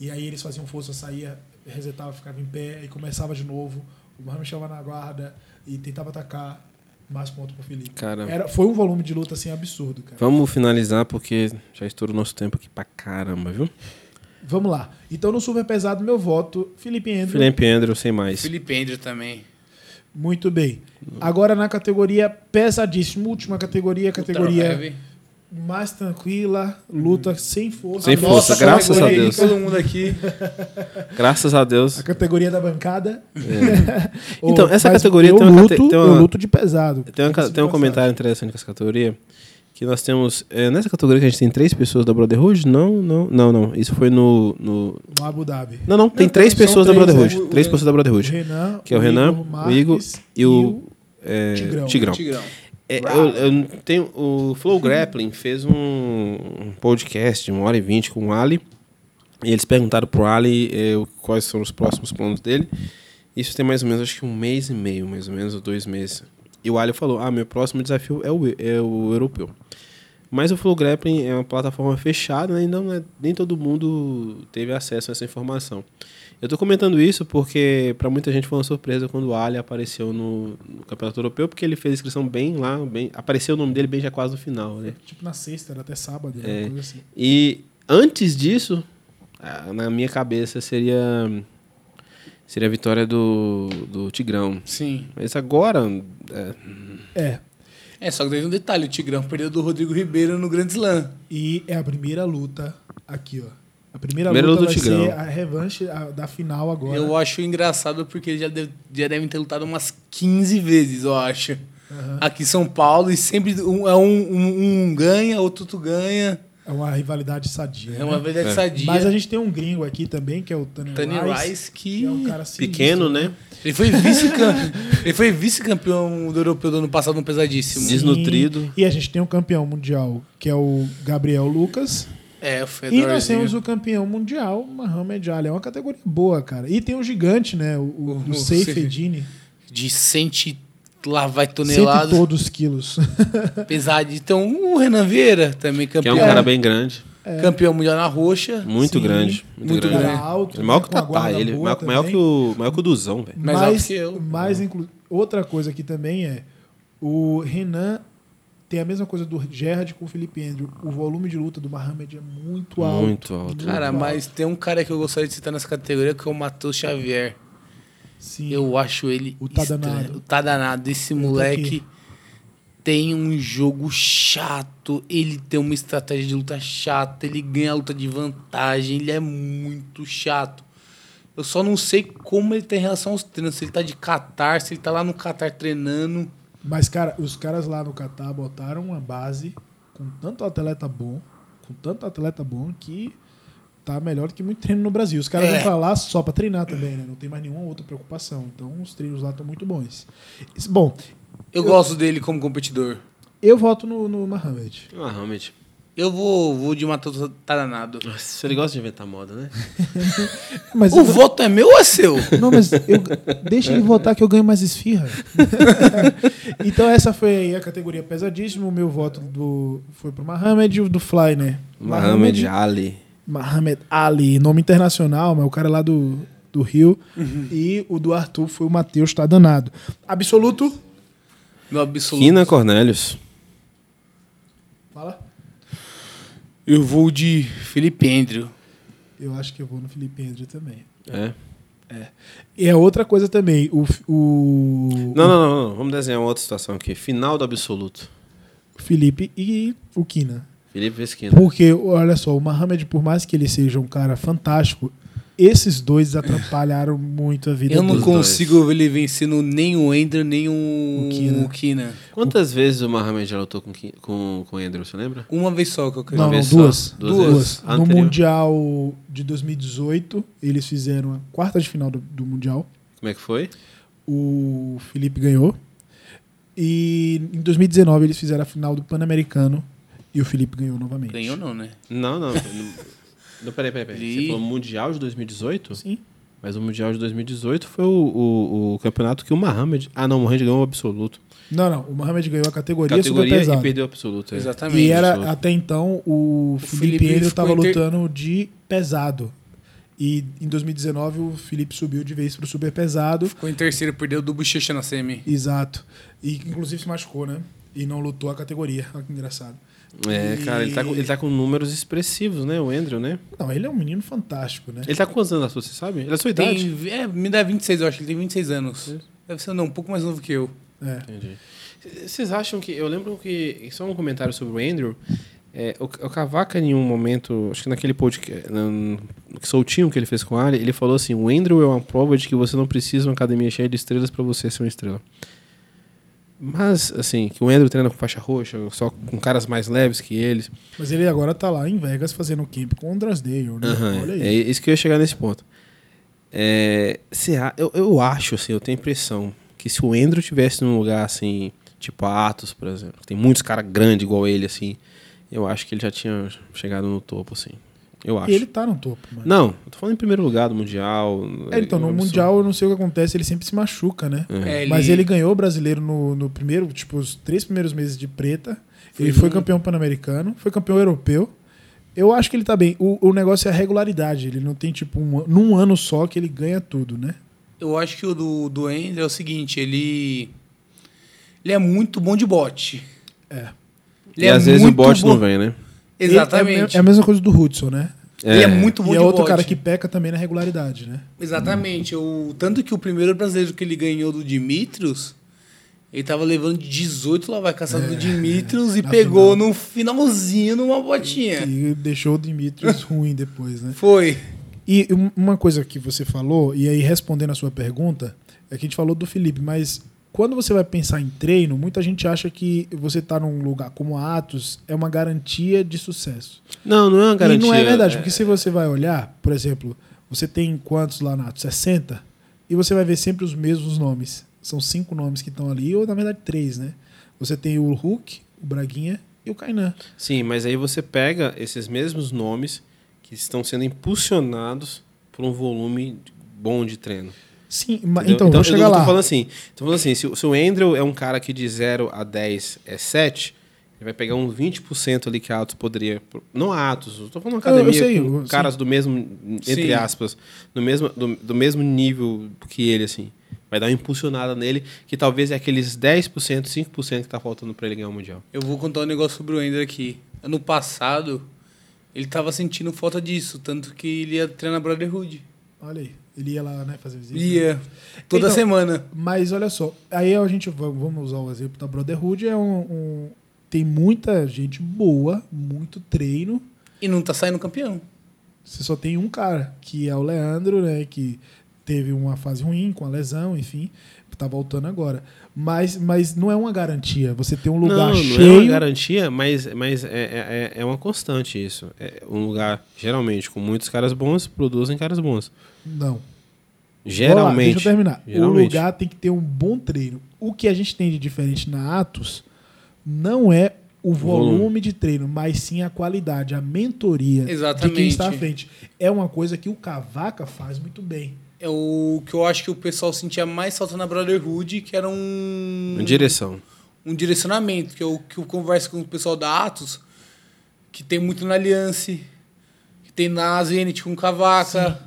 E aí eles faziam força, saía, resetava, ficava em pé, e começava de novo. O Mohamed estava na guarda e tentava atacar. Mais ponto pro Felipe. Cara. Era, foi um volume de luta assim absurdo, cara. Vamos finalizar porque já estourou nosso tempo aqui pra caramba, viu? Vamos lá. Então no super pesado, meu voto, Felipe Andrew. Felipe Andrew sem mais. Felipe Andrew também. Muito bem. Agora na categoria pesadíssimo, última categoria, categoria Heavy. mais tranquila, luta sem força. Sem força, nossa graças a categoria- Deus. Todo mundo aqui. Graças a Deus. A categoria da bancada. Então, essa mas categoria tem uma luto, tem uma- eu luto de pesado. Tem, uma tem um comentário interessante com essa categoria. Que nós temos. é, nessa categoria que a gente tem três pessoas da Brotherhood? Não, não, não, não. Isso foi no. no... No Abu Dhabi. Não, não, tem Não, três pessoas da três, Brotherhood. é. O- Três o- pessoas da O Brotherhood. Renan, Que é o Renan, o Igor e o. é, Tigrão. Tigrão. Tigrão. É, eu, eu tenho, o Flow Grappling fez um, um podcast de uma hora e vinte com o Ali. E eles perguntaram pro Ali eh, o- quais são os próximos planos dele. Isso tem mais ou menos, acho que um mês e meio, mais ou menos, ou dois meses. E o Ali falou: Ah, meu próximo desafio é o, é o europeu. Mas o Flow Grappling é uma plataforma fechada né, não é- nem todo mundo teve acesso a essa informação. Eu tô comentando isso porque para muita gente foi uma surpresa quando o Ali apareceu no, no Campeonato Europeu, porque ele fez a inscrição bem lá, bem, apareceu o nome dele bem já quase no final, né? Tipo na sexta, era até sábado, É. uma coisa assim. E antes disso, na minha cabeça seria seria a vitória do, do Tigrão. Sim. Mas agora, é, É. É, só que teve um detalhe: o Tigrão perdeu do Rodrigo Ribeiro no Grand Slam. E é a primeira luta aqui, ó. A primeira, Primeira luta, luta vai do Tigrão. ser a revanche da final agora. Eu acho engraçado porque eles já, deve- já devem ter lutado umas 15 vezes, eu acho. Aqui em São Paulo, e sempre um, é um, um, um ganha, outro tu ganha. É uma rivalidade sadia. É né? uma verdade É. sadia. Mas a gente tem um gringo aqui também, que é o Tony, Tony Rice, Rice, que que é um cara sinistro, Pequeno, né? ele foi vice-campeão. ele foi vice-campeão do europeu do ano passado no pesadíssimo. Sim. desnutrido. E a gente tem um campeão mundial, que é o Gabriel Lucas. É, o E Fedorzinho. nós temos o campeão mundial, Mohamed Ali. É uma categoria boa, cara. E tem o gigante, né? O, o, O- o o Seif Seif. Edine. de 100 lá vai Cento e toneladas. todos os quilos. Pesado. Então, o Renan Vieira, também Que é campeão. um cara bem grande. Campeão mundial na roxa. Muito Sim, grande. Muito, muito grande. Grande. alto. É maior né, que o Tatá, ele. Maior, maior que o, maior que o Duzão, velho. Mais Mas, alto que eu. mas inclu... outra coisa aqui também é o Renan tem a mesma coisa do Gerard com o Felipe Andrew. O volume de luta do Mohamed é muito alto. Muito alto. Cara, alto. mas tem um cara que eu gostaria de citar nessa categoria que é o Matheus Xavier. Sim. Eu acho ele. O tá estranho. danado. O tá danado. Esse tô moleque tem um jogo chato. Ele tem uma estratégia de luta chata. Ele ganha a luta de vantagem. Ele é muito chato. Eu só não sei como ele tem em relação aos treinos. Se ele tá de Qatar, se ele tá lá no Qatar treinando. Mas, cara, os caras lá no Catar botaram uma base com tanto atleta bom, com tanto atleta bom que tá melhor do que muito treino no Brasil. Os caras É. vão pra lá só pra treinar também, né? Não tem mais nenhuma outra preocupação. Então, os treinos lá estão muito bons. Bom, Eu, gosto dele como competidor. eu voto no, no Mohamed. Ah, realmente. Eu vou, vou de Matheus tá danado. Nossa, ele gosta de inventar moda, né? Mas O eu- voto é meu ou é seu? Não, mas eu, deixa ele votar que eu ganho mais esfirra. então essa foi aí a categoria pesadíssima. O meu voto do, foi pro Mohamed e o do Fly, né? Mohamed Ali. Mohamed Ali, nome internacional, mas o cara lá do, do Rio. E o do Arthur foi o Matheus, tá danado. Absoluto. Meu absoluto. Kina Cornelius. Fala. Eu vou de Felipe Andrew. Eu acho que eu vou no Felipe Andrew também. É. E é outra coisa também. O, o, Não, não, não, não. Vamos desenhar uma outra situação aqui. Final do absoluto. Felipe e o Kina. Felipe Vesquina. Porque, olha só, o Mohamed, por mais que ele seja um cara fantástico, esses dois atrapalharam muito a vida Eu não consigo ver ele vencendo nem o Andrew, nem o, O Kina. o Kina. Quantas vezes o Mohamed já lutou com, com, com o Andrew, você lembra? Uma vez só que eu quero Não, Uma não, vez só? duas. Duas Duas. vezes. No Anterior. Mundial de 2018, eles fizeram a quarta de final do, do Mundial. Como é que foi? O Felipe ganhou. E em 2019 eles fizeram a final do Pan-Americano e o Felipe ganhou novamente. Ganhou não, né? Não, não. não, peraí, peraí, peraí. Ele- Você falou Mundial de 2018? Sim. Mas o Mundial de 2018 foi o, o, o campeonato que o Mohamed. Ah, não, o Mohamed ganhou o absoluto. Não, não. O Mohamed ganhou a categoria, Categoria super e pesado. perdeu o absoluto. é. Exatamente. E era absoluto. até então o, Felipe, Felipe ficou estava inter- lutando de pesado. E em 2019 o Felipe subiu de vez pro super pesado. Ficou em terceiro, perdeu do Bochecha na semi. Exato. E inclusive se machucou, né? E não lutou a categoria. Olha que engraçado. É, cara, ele tá, com, ele tá com números expressivos, né? O Andrew, né? Não, ele é um menino fantástico, né? Ele tá com quantos anos, você sabe? Ele é da sua idade. Tem, é, me dá 26, eu acho que ele tem 26 anos. Deve ser não, um pouco mais novo que eu. É. Entendi. Vocês acham que. Eu lembro que. Só um comentário sobre o Andrew. É, o, o Cavaca, em um momento, acho que naquele podcast, no, no soltinho que ele fez com a Ali, ele falou assim: o Andrew é uma prova de que você não precisa de uma academia cheia de estrelas para você ser uma estrela. Mas, assim, que o Andrew treina com faixa roxa, só com caras mais leves que eles. Mas ele agora tá lá em Vegas fazendo camp com o Drasdale, né? Aham, Olha aí. é isso que eu ia chegar nesse ponto. É, se a- eu, eu acho, assim, eu tenho a impressão que se o Andrew tivesse num lugar assim, tipo Atos, por exemplo, que tem muitos caras grandes igual ele, assim, eu acho que ele já tinha chegado no topo, assim. Eu acho. E ele tá no topo, mano. Não, eu tô falando em primeiro lugar do Mundial. É, então, no absurdo. Mundial eu não sei o que acontece, ele sempre se machuca, né? É, Mas ele ganhou o brasileiro no, no primeiro, tipo, os três primeiros meses de preta. Foi ele foi um- campeão pan-americano, foi campeão europeu. Eu acho que ele tá bem. O, o negócio é a regularidade. Ele não tem, tipo, um, num ano só que ele ganha tudo, né? Eu acho que o do, do Andrew é o seguinte, ele. Ele é muito bom de bote. É. Ele E é às vezes o muito bot bom- não vem, né? Ele- É, Exatamente. é a mesma coisa do Hudson, né? Ele é muito bom e é outro bote. cara que peca também na regularidade, né? Exatamente. O, tanto que o primeiro brasileiro que ele ganhou do Dimitrios, ele tava levando de 18 lá vai caçando do Dimitrios e É, na pegou final. no finalzinho numa botinha. E deixou o Dimitrios ruim depois, né? Foi. E um- uma coisa que você falou, e aí respondendo a sua pergunta, é que a gente falou do Felipe, mas quando você vai pensar em treino, muita gente acha que você tá num lugar como a Atos é uma garantia de sucesso. Não, não é uma garantia. E não é verdade, porque se você vai olhar, por exemplo, você tem quantos lá na Atos? 60? E você vai ver sempre os mesmos nomes. São cinco nomes que estão ali, ou na verdade três, né? Você tem o Hulk, o Braguinha e o Kainan. Sim, mas aí você pega esses mesmos nomes que estão sendo impulsionados por um volume bom de treino. Sim, ma- Entendeu? então, vou chegar eu lá. Tô falando assim, tô falando assim se, o- se o Andrew é um cara que de 0 a 10 é 7, ele vai pegar uns 20% ali que a Atos poderia. Não a Atos, eu tô falando uma Eu- eu academia sei, com eu- caras do mesmo, entre Sim. aspas, do mesmo, do, do mesmo nível que ele, assim. Vai dar uma impulsionada nele, que talvez é aqueles 10%, 5% que tá faltando pra ele ganhar o Mundial. Eu vou contar um negócio sobre o Ender aqui. Ano passado, ele tava sentindo falta disso, tanto que ele ia treinar Brotherhood. Olha aí, ele ia lá, né, fazer visita. Ia. Toda Então, semana. Mas olha só, aí a gente va- vamos usar o exemplo da Brotherhood, é um, um- tem muita gente boa, muito treino. E não tá saindo campeão. Você só tem um cara, que é o Leandro, né, que teve uma fase ruim com a lesão, enfim, tá voltando agora. Mas, mas não é uma garantia. Você tem um lugar não, não é cheio. uma garantia, mas, mas é, é, é uma constante isso. É um lugar, geralmente, com muitos caras bons, produzem caras bons. Não. Geralmente. Lá, deixa eu terminar. Geralmente. O lugar tem que ter um bom treino. O que a gente tem de diferente na Atos não é o volume, Volume. de treino, mas sim a qualidade, a mentoria de quem Exatamente. está à frente. É uma coisa que o Cavaca faz muito bem. É o que eu acho que o pessoal sentia mais falta na Brotherhood, que era um. Uma direção. um direcionamento, que eu, que eu converso com o pessoal da Atos, que tem muito na Aliança, que tem na Zenit com Cavaca.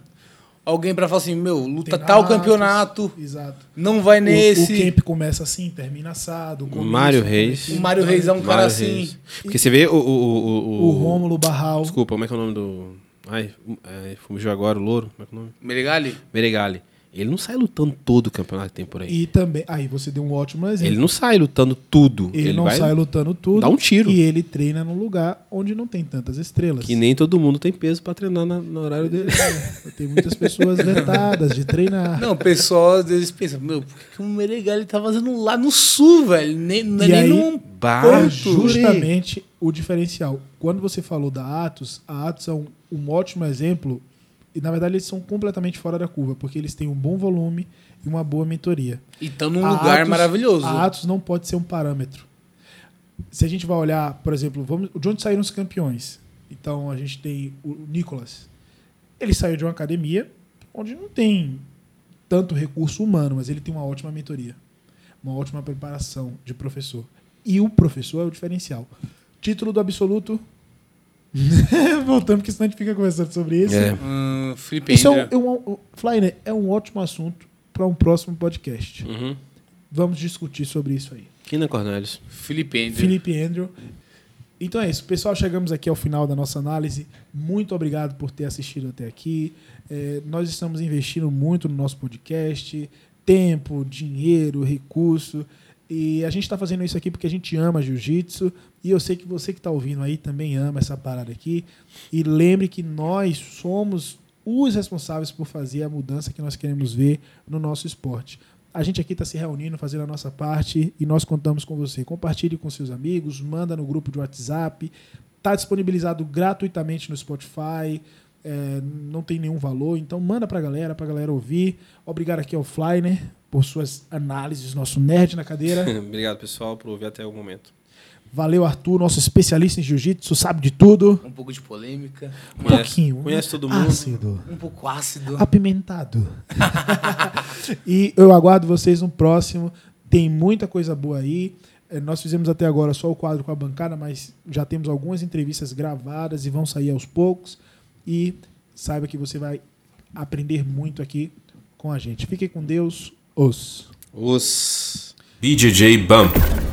Alguém pra falar assim, meu, luta Tem tal Atos. campeonato, Exato. não vai O- nesse. O, camp começa assim, termina assado. o Mário o Reis. começo, O Mário Reis é um cara assim. Reis. Porque você vê o. O, o, o, O Rômulo Barral. Desculpa, como é que é o nome do. Ai, é, fugiu agora o louro. Como é que é o nome? Meregali? Meregali. Ele não sai lutando todo o campeonato que tem por aí. E também. Aí você deu um ótimo exemplo. Ele não sai lutando tudo. Ele, não vai sai lutando tudo. dar um tiro. E ele treina num lugar onde não tem tantas estrelas. Que nem todo mundo tem peso pra treinar na- no horário dele. Tem muitas pessoas vetadas de treinar. Não, o pessoal às vezes pensa, meu, por que, o Meregali tá fazendo lá no sul, velho? Nem, não é E nem aí, num É ponto. justamente o diferencial. Quando você falou da Atos, a Atos é um, um ótimo exemplo. E na verdade eles são completamente fora da curva, porque eles têm um bom volume e uma boa mentoria. E estão num A lugar Atos- maravilhoso. A Atos não pode ser um parâmetro. Se a gente vai olhar, por exemplo, vamos, de onde saíram os campeões? Então a gente tem o Nicolas. Ele saiu de uma academia onde não tem tanto recurso humano, mas ele tem uma ótima mentoria, uma ótima preparação de professor. E o professor é o diferencial. Título do absoluto. Voltando, porque senão a gente fica conversando sobre isso. É. Hum, Felipe Isso é um, é um- Flyner, é um ótimo assunto para um próximo podcast. Uhum. Vamos discutir sobre isso aí. Kina Cornelius. Felipe Ender. Felipe Andrew. Então é isso, pessoal. Chegamos aqui ao final da nossa análise. Muito obrigado por ter assistido até aqui. É, nós estamos investindo muito no nosso podcast, tempo, dinheiro, recurso. E a gente está fazendo isso aqui porque a gente ama jiu-jitsu. E eu sei que você que está ouvindo aí também ama essa parada aqui. E lembre que nós somos os responsáveis por fazer a mudança que nós queremos ver no nosso esporte. A gente aqui está se reunindo, fazendo a nossa parte e nós contamos com você. Compartilhe com seus amigos, manda no grupo de WhatsApp. Está disponibilizado gratuitamente no Spotify. é, não tem nenhum valor, então manda pra galera, pra galera ouvir. Obrigado aqui ao Flyner por suas análises, nosso nerd na cadeira. Obrigado, pessoal, por ouvir até o momento. Valeu, Arthur, nosso especialista em jiu-jitsu, sabe de tudo. Um pouco de polêmica. Um Conhece- pouquinho. conhece né? todo mundo. Ácido. Um pouco ácido. apimentado. e eu aguardo vocês no próximo. Tem muita coisa boa aí. Eh, Nós fizemos até agora só o quadro com a bancada, mas já temos algumas entrevistas gravadas e vão sair aos poucos. E saiba que você vai aprender muito aqui com a gente. Fique com Deus. Os. Os BJJ Bump.